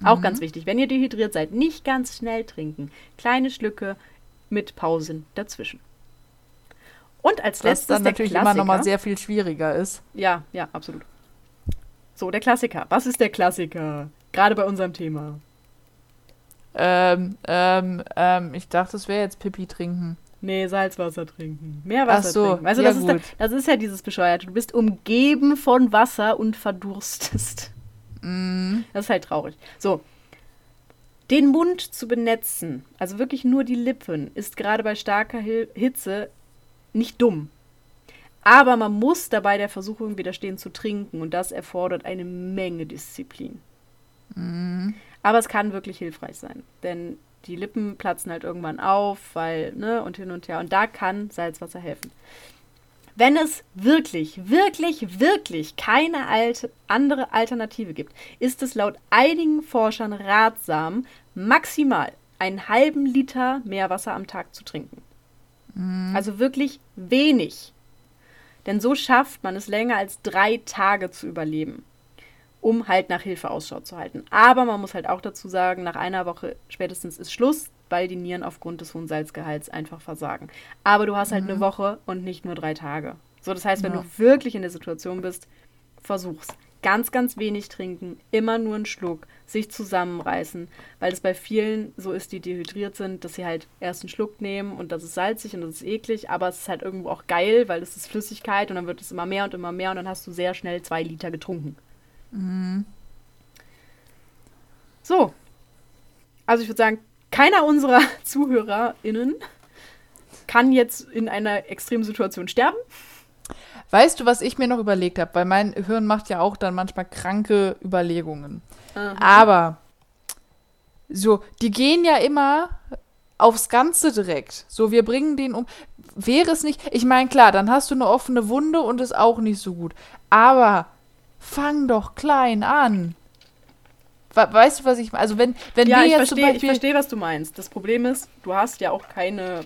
B: Mhm. Auch ganz wichtig, wenn ihr dehydriert seid, nicht ganz schnell trinken. Kleine Schlücke mit Pausen dazwischen. Und als letztes
A: Was dann natürlich Klassiker. immer noch mal sehr viel schwieriger ist.
B: Ja, ja, absolut. So, der Klassiker. Was ist der Klassiker? Gerade bei unserem Thema.
A: Ähm, ähm, ähm, ich dachte, es wäre jetzt Pipi trinken.
B: Nee, Salzwasser trinken. Mehr Wasser Ach so, trinken. Du, ja das, ist da, das ist ja dieses Bescheuerte. Du bist umgeben von Wasser und verdurstest. Mm. Das ist halt traurig. So. Den Mund zu benetzen, also wirklich nur die Lippen, ist gerade bei starker Hitze nicht dumm. Aber man muss dabei der Versuchung widerstehen zu trinken und das erfordert eine Menge Disziplin. Mhm. Aber es kann wirklich hilfreich sein, denn die Lippen platzen halt irgendwann auf, weil, ne, und hin und her. Und da kann Salzwasser helfen. Wenn es wirklich, wirklich, wirklich keine alte, andere Alternative gibt, ist es laut einigen Forschern ratsam, maximal einen halben Liter Meerwasser am Tag zu trinken. Mhm. Also wirklich wenig. Denn so schafft man es länger als drei Tage zu überleben um halt nach Hilfe Ausschau zu halten. Aber man muss halt auch dazu sagen, nach einer Woche spätestens ist Schluss, weil die Nieren aufgrund des hohen Salzgehalts einfach versagen. Aber du hast halt mhm. eine Woche und nicht nur drei Tage. So, das heißt, wenn ja. du wirklich in der Situation bist, versuch's. Ganz, ganz wenig trinken, immer nur einen Schluck, sich zusammenreißen, weil es bei vielen so ist, die dehydriert sind, dass sie halt erst einen Schluck nehmen und das ist salzig und das ist eklig, aber es ist halt irgendwo auch geil, weil es ist Flüssigkeit und dann wird es immer mehr und immer mehr und dann hast du sehr schnell zwei Liter getrunken. Mhm. So. Also ich würde sagen, keiner unserer ZuhörerInnen kann jetzt in einer extremen Situation sterben.
A: Weißt du, was ich mir noch überlegt habe? Weil mein Hirn macht ja auch dann manchmal kranke Überlegungen. Aha. Aber so, die gehen ja immer aufs Ganze direkt. So, wir bringen den um. Wäre es nicht. Ich meine, klar, dann hast du eine offene Wunde und ist auch nicht so gut. Aber fang doch klein an. Weißt du, was ich meine? Also wenn, wenn
B: ja, wir jetzt versteh, Beispiel... ich verstehe, was du meinst. Das Problem ist, du hast ja auch keine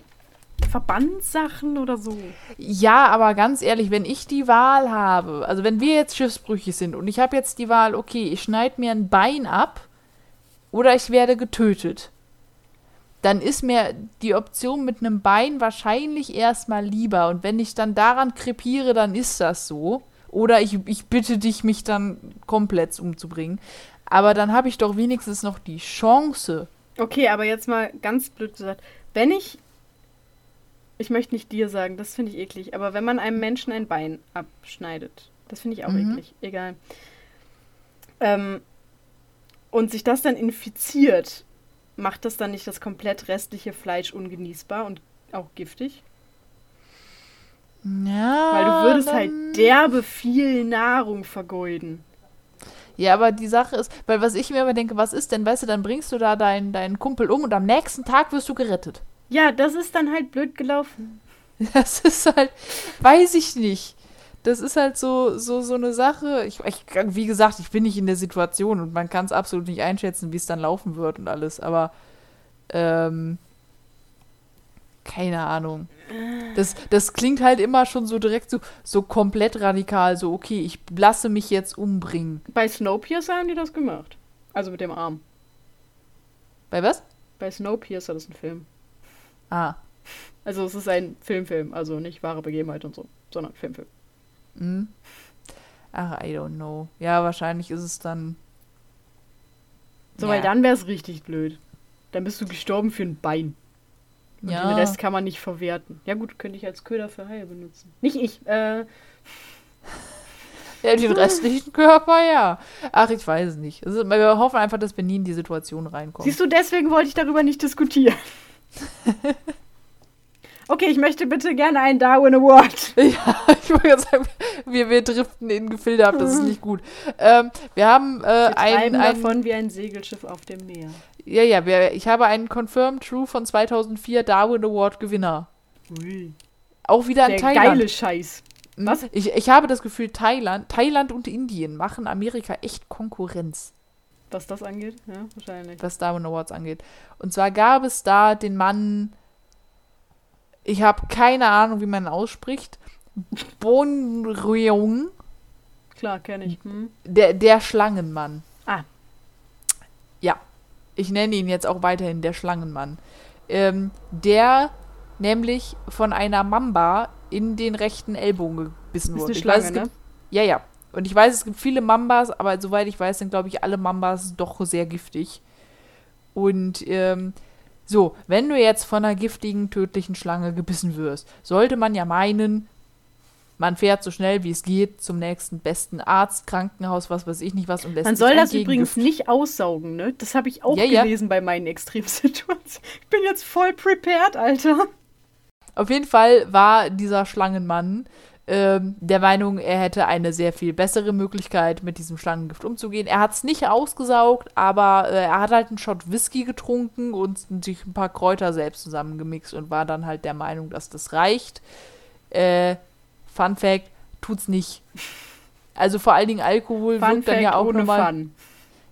B: Verbandssachen oder so.
A: Ja, aber ganz ehrlich, wenn ich die Wahl habe, also wenn wir jetzt Schiffsbrüchig sind und ich habe jetzt die Wahl, okay, ich schneide mir ein Bein ab oder ich werde getötet, dann ist mir die Option mit einem Bein wahrscheinlich erstmal lieber. Und wenn ich dann daran krepiere, dann ist das so. Oder ich, ich bitte dich, mich dann komplett umzubringen. Aber dann habe ich doch wenigstens noch die Chance.
B: Okay, aber jetzt mal ganz blöd gesagt. Wenn ich. Ich möchte nicht dir sagen, das finde ich eklig. Aber wenn man einem Menschen ein Bein abschneidet, das finde ich auch mhm. eklig. Egal. Ähm, und sich das dann infiziert, macht das dann nicht das komplett restliche Fleisch ungenießbar und auch giftig? Ja. Weil du würdest halt derbe viel Nahrung vergeuden.
A: Ja, aber die Sache ist, weil was ich mir immer denke, was ist denn, weißt du, dann bringst du da deinen, deinen Kumpel um und am nächsten Tag wirst du gerettet.
B: Ja, das ist dann halt blöd gelaufen.
A: Das ist halt, weiß ich nicht. Das ist halt so, so, so eine Sache. Ich, ich, wie gesagt, ich bin nicht in der Situation und man kann es absolut nicht einschätzen, wie es dann laufen wird und alles, aber ähm, keine Ahnung. Das, das klingt halt immer schon so direkt so, so komplett radikal, so okay, ich lasse mich jetzt umbringen.
B: Bei Snowpiercer haben die das gemacht. Also mit dem Arm.
A: Bei was?
B: Bei Snowpiercer, das ist ein Film.
A: Ah.
B: Also es ist ein Filmfilm, also nicht wahre Begebenheit und so, sondern Filmfilm.
A: Hm. Ach, I don't know. Ja, wahrscheinlich ist es dann.
B: So, ja. weil dann wäre es richtig blöd. Dann bist du gestorben für ein Bein. Und ja. den Rest kann man nicht verwerten. Ja gut, könnte ich als Köder für Haie benutzen. Nicht ich, äh.
A: Ja, den restlichen Körper, ja. Ach, ich weiß es nicht. Also, wir hoffen einfach, dass wir nie in die Situation reinkommen.
B: Siehst du, deswegen wollte ich darüber nicht diskutieren. okay, ich möchte bitte gerne einen Darwin Award.
A: Ja, ich wollte gerade sagen, wir, wir driften in Gefilde ab, das ist nicht gut. Ähm, wir haben äh, wir ein,
B: ein davon wie ein Segelschiff auf dem Meer.
A: Ja, ja, ich habe einen Confirmed True von 2004 Darwin Award Gewinner. Ui. Auch wieder ein Thailand.
B: geile Scheiß.
A: Hm? Was? Ich, ich habe das Gefühl, Thailand, Thailand und Indien machen Amerika echt Konkurrenz.
B: Was das angeht? Ja, wahrscheinlich.
A: Was Darwin Awards angeht. Und zwar gab es da den Mann, ich habe keine Ahnung, wie man ihn ausspricht, Bon Ryong.
B: Klar, kenne ich. Hm.
A: Der, der Schlangenmann. Ich nenne ihn jetzt auch weiterhin der Schlangenmann. Ähm, der nämlich von einer Mamba in den rechten Ellbogen gebissen wurde.
B: Ist eine Schlange,
A: weiß,
B: ne?
A: Gibt, ja, ja. Und ich weiß, es gibt viele Mambas, aber soweit ich weiß, sind, glaube ich, alle Mambas doch sehr giftig. Und ähm, so, wenn du jetzt von einer giftigen, tödlichen Schlange gebissen wirst, sollte man ja meinen, man fährt so schnell wie es geht zum nächsten besten Arzt, Krankenhaus, was weiß ich nicht was und lässt
B: Man soll das übrigens nicht aussaugen, ne? Das habe ich auch ja, gelesen ja. bei meinen Extremsituationen. Ich bin jetzt voll prepared, Alter.
A: Auf jeden Fall war dieser Schlangenmann ähm, der Meinung, er hätte eine sehr viel bessere Möglichkeit, mit diesem Schlangengift umzugehen. Er hat es nicht ausgesaugt, aber äh, er hat halt einen Shot Whisky getrunken und sich ein paar Kräuter selbst zusammengemixt und war dann halt der Meinung, dass das reicht. Äh, Fun Fact, tut's nicht. Also vor allen Dingen Alkohol
B: Fun
A: wirkt
B: Fact
A: dann ja auch
B: nochmal.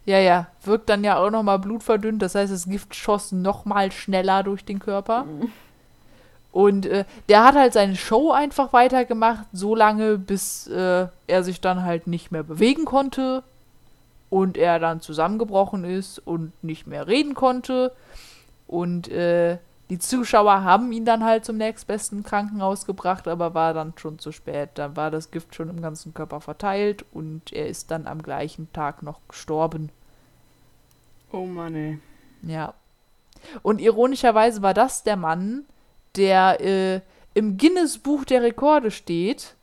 A: Ja, ja, wirkt dann ja auch nochmal blutverdünnt. Das heißt, das Gift schoss nochmal schneller durch den Körper. Mhm. Und äh, der hat halt seine Show einfach weitergemacht, so lange, bis äh, er sich dann halt nicht mehr bewegen konnte und er dann zusammengebrochen ist und nicht mehr reden konnte. Und äh, die Zuschauer haben ihn dann halt zum nächstbesten Krankenhaus gebracht, aber war dann schon zu spät. Da war das Gift schon im ganzen Körper verteilt und er ist dann am gleichen Tag noch gestorben.
B: Oh Mann, ey.
A: Ja. Und ironischerweise war das der Mann, der äh, im Guinness-Buch der Rekorde steht,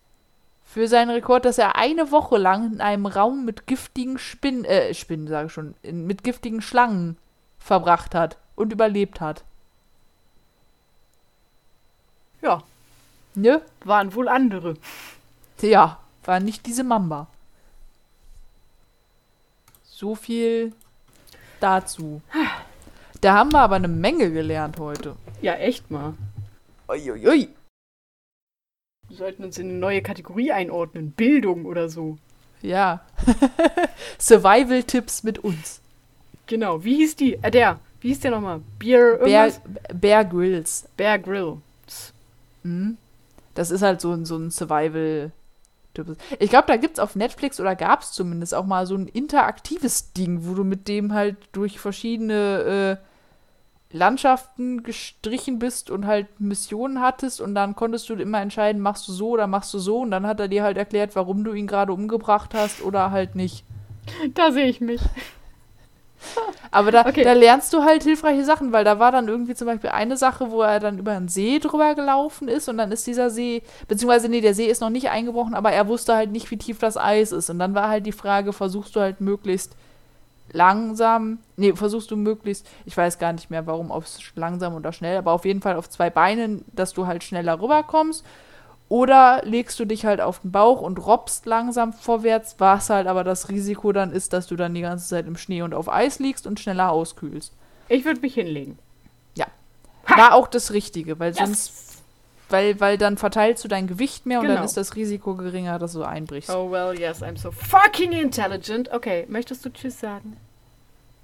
A: für seinen Rekord, dass er eine Woche lang in einem Raum mit giftigen Spinnen, äh, Spinnen sage ich schon, in, mit giftigen Schlangen verbracht hat und überlebt hat.
B: Ja.
A: Ne?
B: Waren wohl andere.
A: Ja, waren nicht diese Mamba. So viel dazu. Da haben wir aber eine Menge gelernt heute.
B: Ja, echt mal.
A: Uiuiui.
B: Wir sollten uns in eine neue Kategorie einordnen. Bildung oder so.
A: Ja. Survival-Tipps mit uns.
B: Genau. Wie hieß die? Äh, der. Wie hieß der nochmal? Beer
A: Bear, Bear Grills.
B: Bear Grill.
A: Mhm. Das ist halt so, ein so ein Survival-. Ich glaube, da gibt es auf Netflix oder gab es zumindest auch mal so ein interaktives Ding, wo du mit dem halt durch verschiedene äh, Landschaften gestrichen bist und halt Missionen hattest und dann konntest du immer entscheiden, machst du so oder machst du so und dann hat er dir halt erklärt, warum du ihn gerade umgebracht hast oder halt nicht.
B: Da sehe ich mich.
A: Aber da, okay. da lernst du halt hilfreiche Sachen, weil da war dann irgendwie zum Beispiel eine Sache, wo er dann über einen See drüber gelaufen ist und dann ist dieser See, beziehungsweise nee, der See ist noch nicht eingebrochen, aber er wusste halt nicht, wie tief das Eis ist. Und dann war halt die Frage, versuchst du halt möglichst langsam, nee, versuchst du möglichst, ich weiß gar nicht mehr, warum, ob es langsam oder schnell, aber auf jeden Fall auf zwei Beinen, dass du halt schneller rüberkommst. Oder legst du dich halt auf den Bauch und robbst langsam vorwärts, was halt aber das Risiko dann ist, dass du dann die ganze Zeit im Schnee und auf Eis liegst und schneller auskühlst.
B: Ich würde mich hinlegen.
A: Ja. Ha! War auch das Richtige, weil yes. sonst weil, weil dann verteilst du dein Gewicht mehr und genau. dann ist das Risiko geringer, dass du einbrichst.
B: Oh well, yes, I'm so fucking intelligent. Okay, möchtest du Tschüss sagen?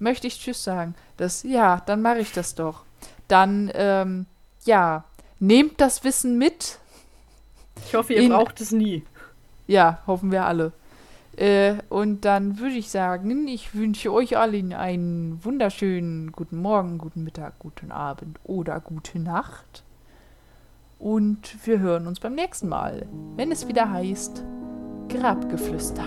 A: Möchte ich Tschüss sagen? Das, ja, dann mache ich das doch. Dann, ähm, ja, nehmt das Wissen mit.
B: Ich hoffe, ihr in, braucht es nie.
A: Ja, hoffen wir alle. Äh, und dann würde ich sagen, ich wünsche euch allen einen wunderschönen guten Morgen, guten Mittag, guten Abend oder gute Nacht. Und wir hören uns beim nächsten Mal, wenn es wieder heißt Grabgeflüster.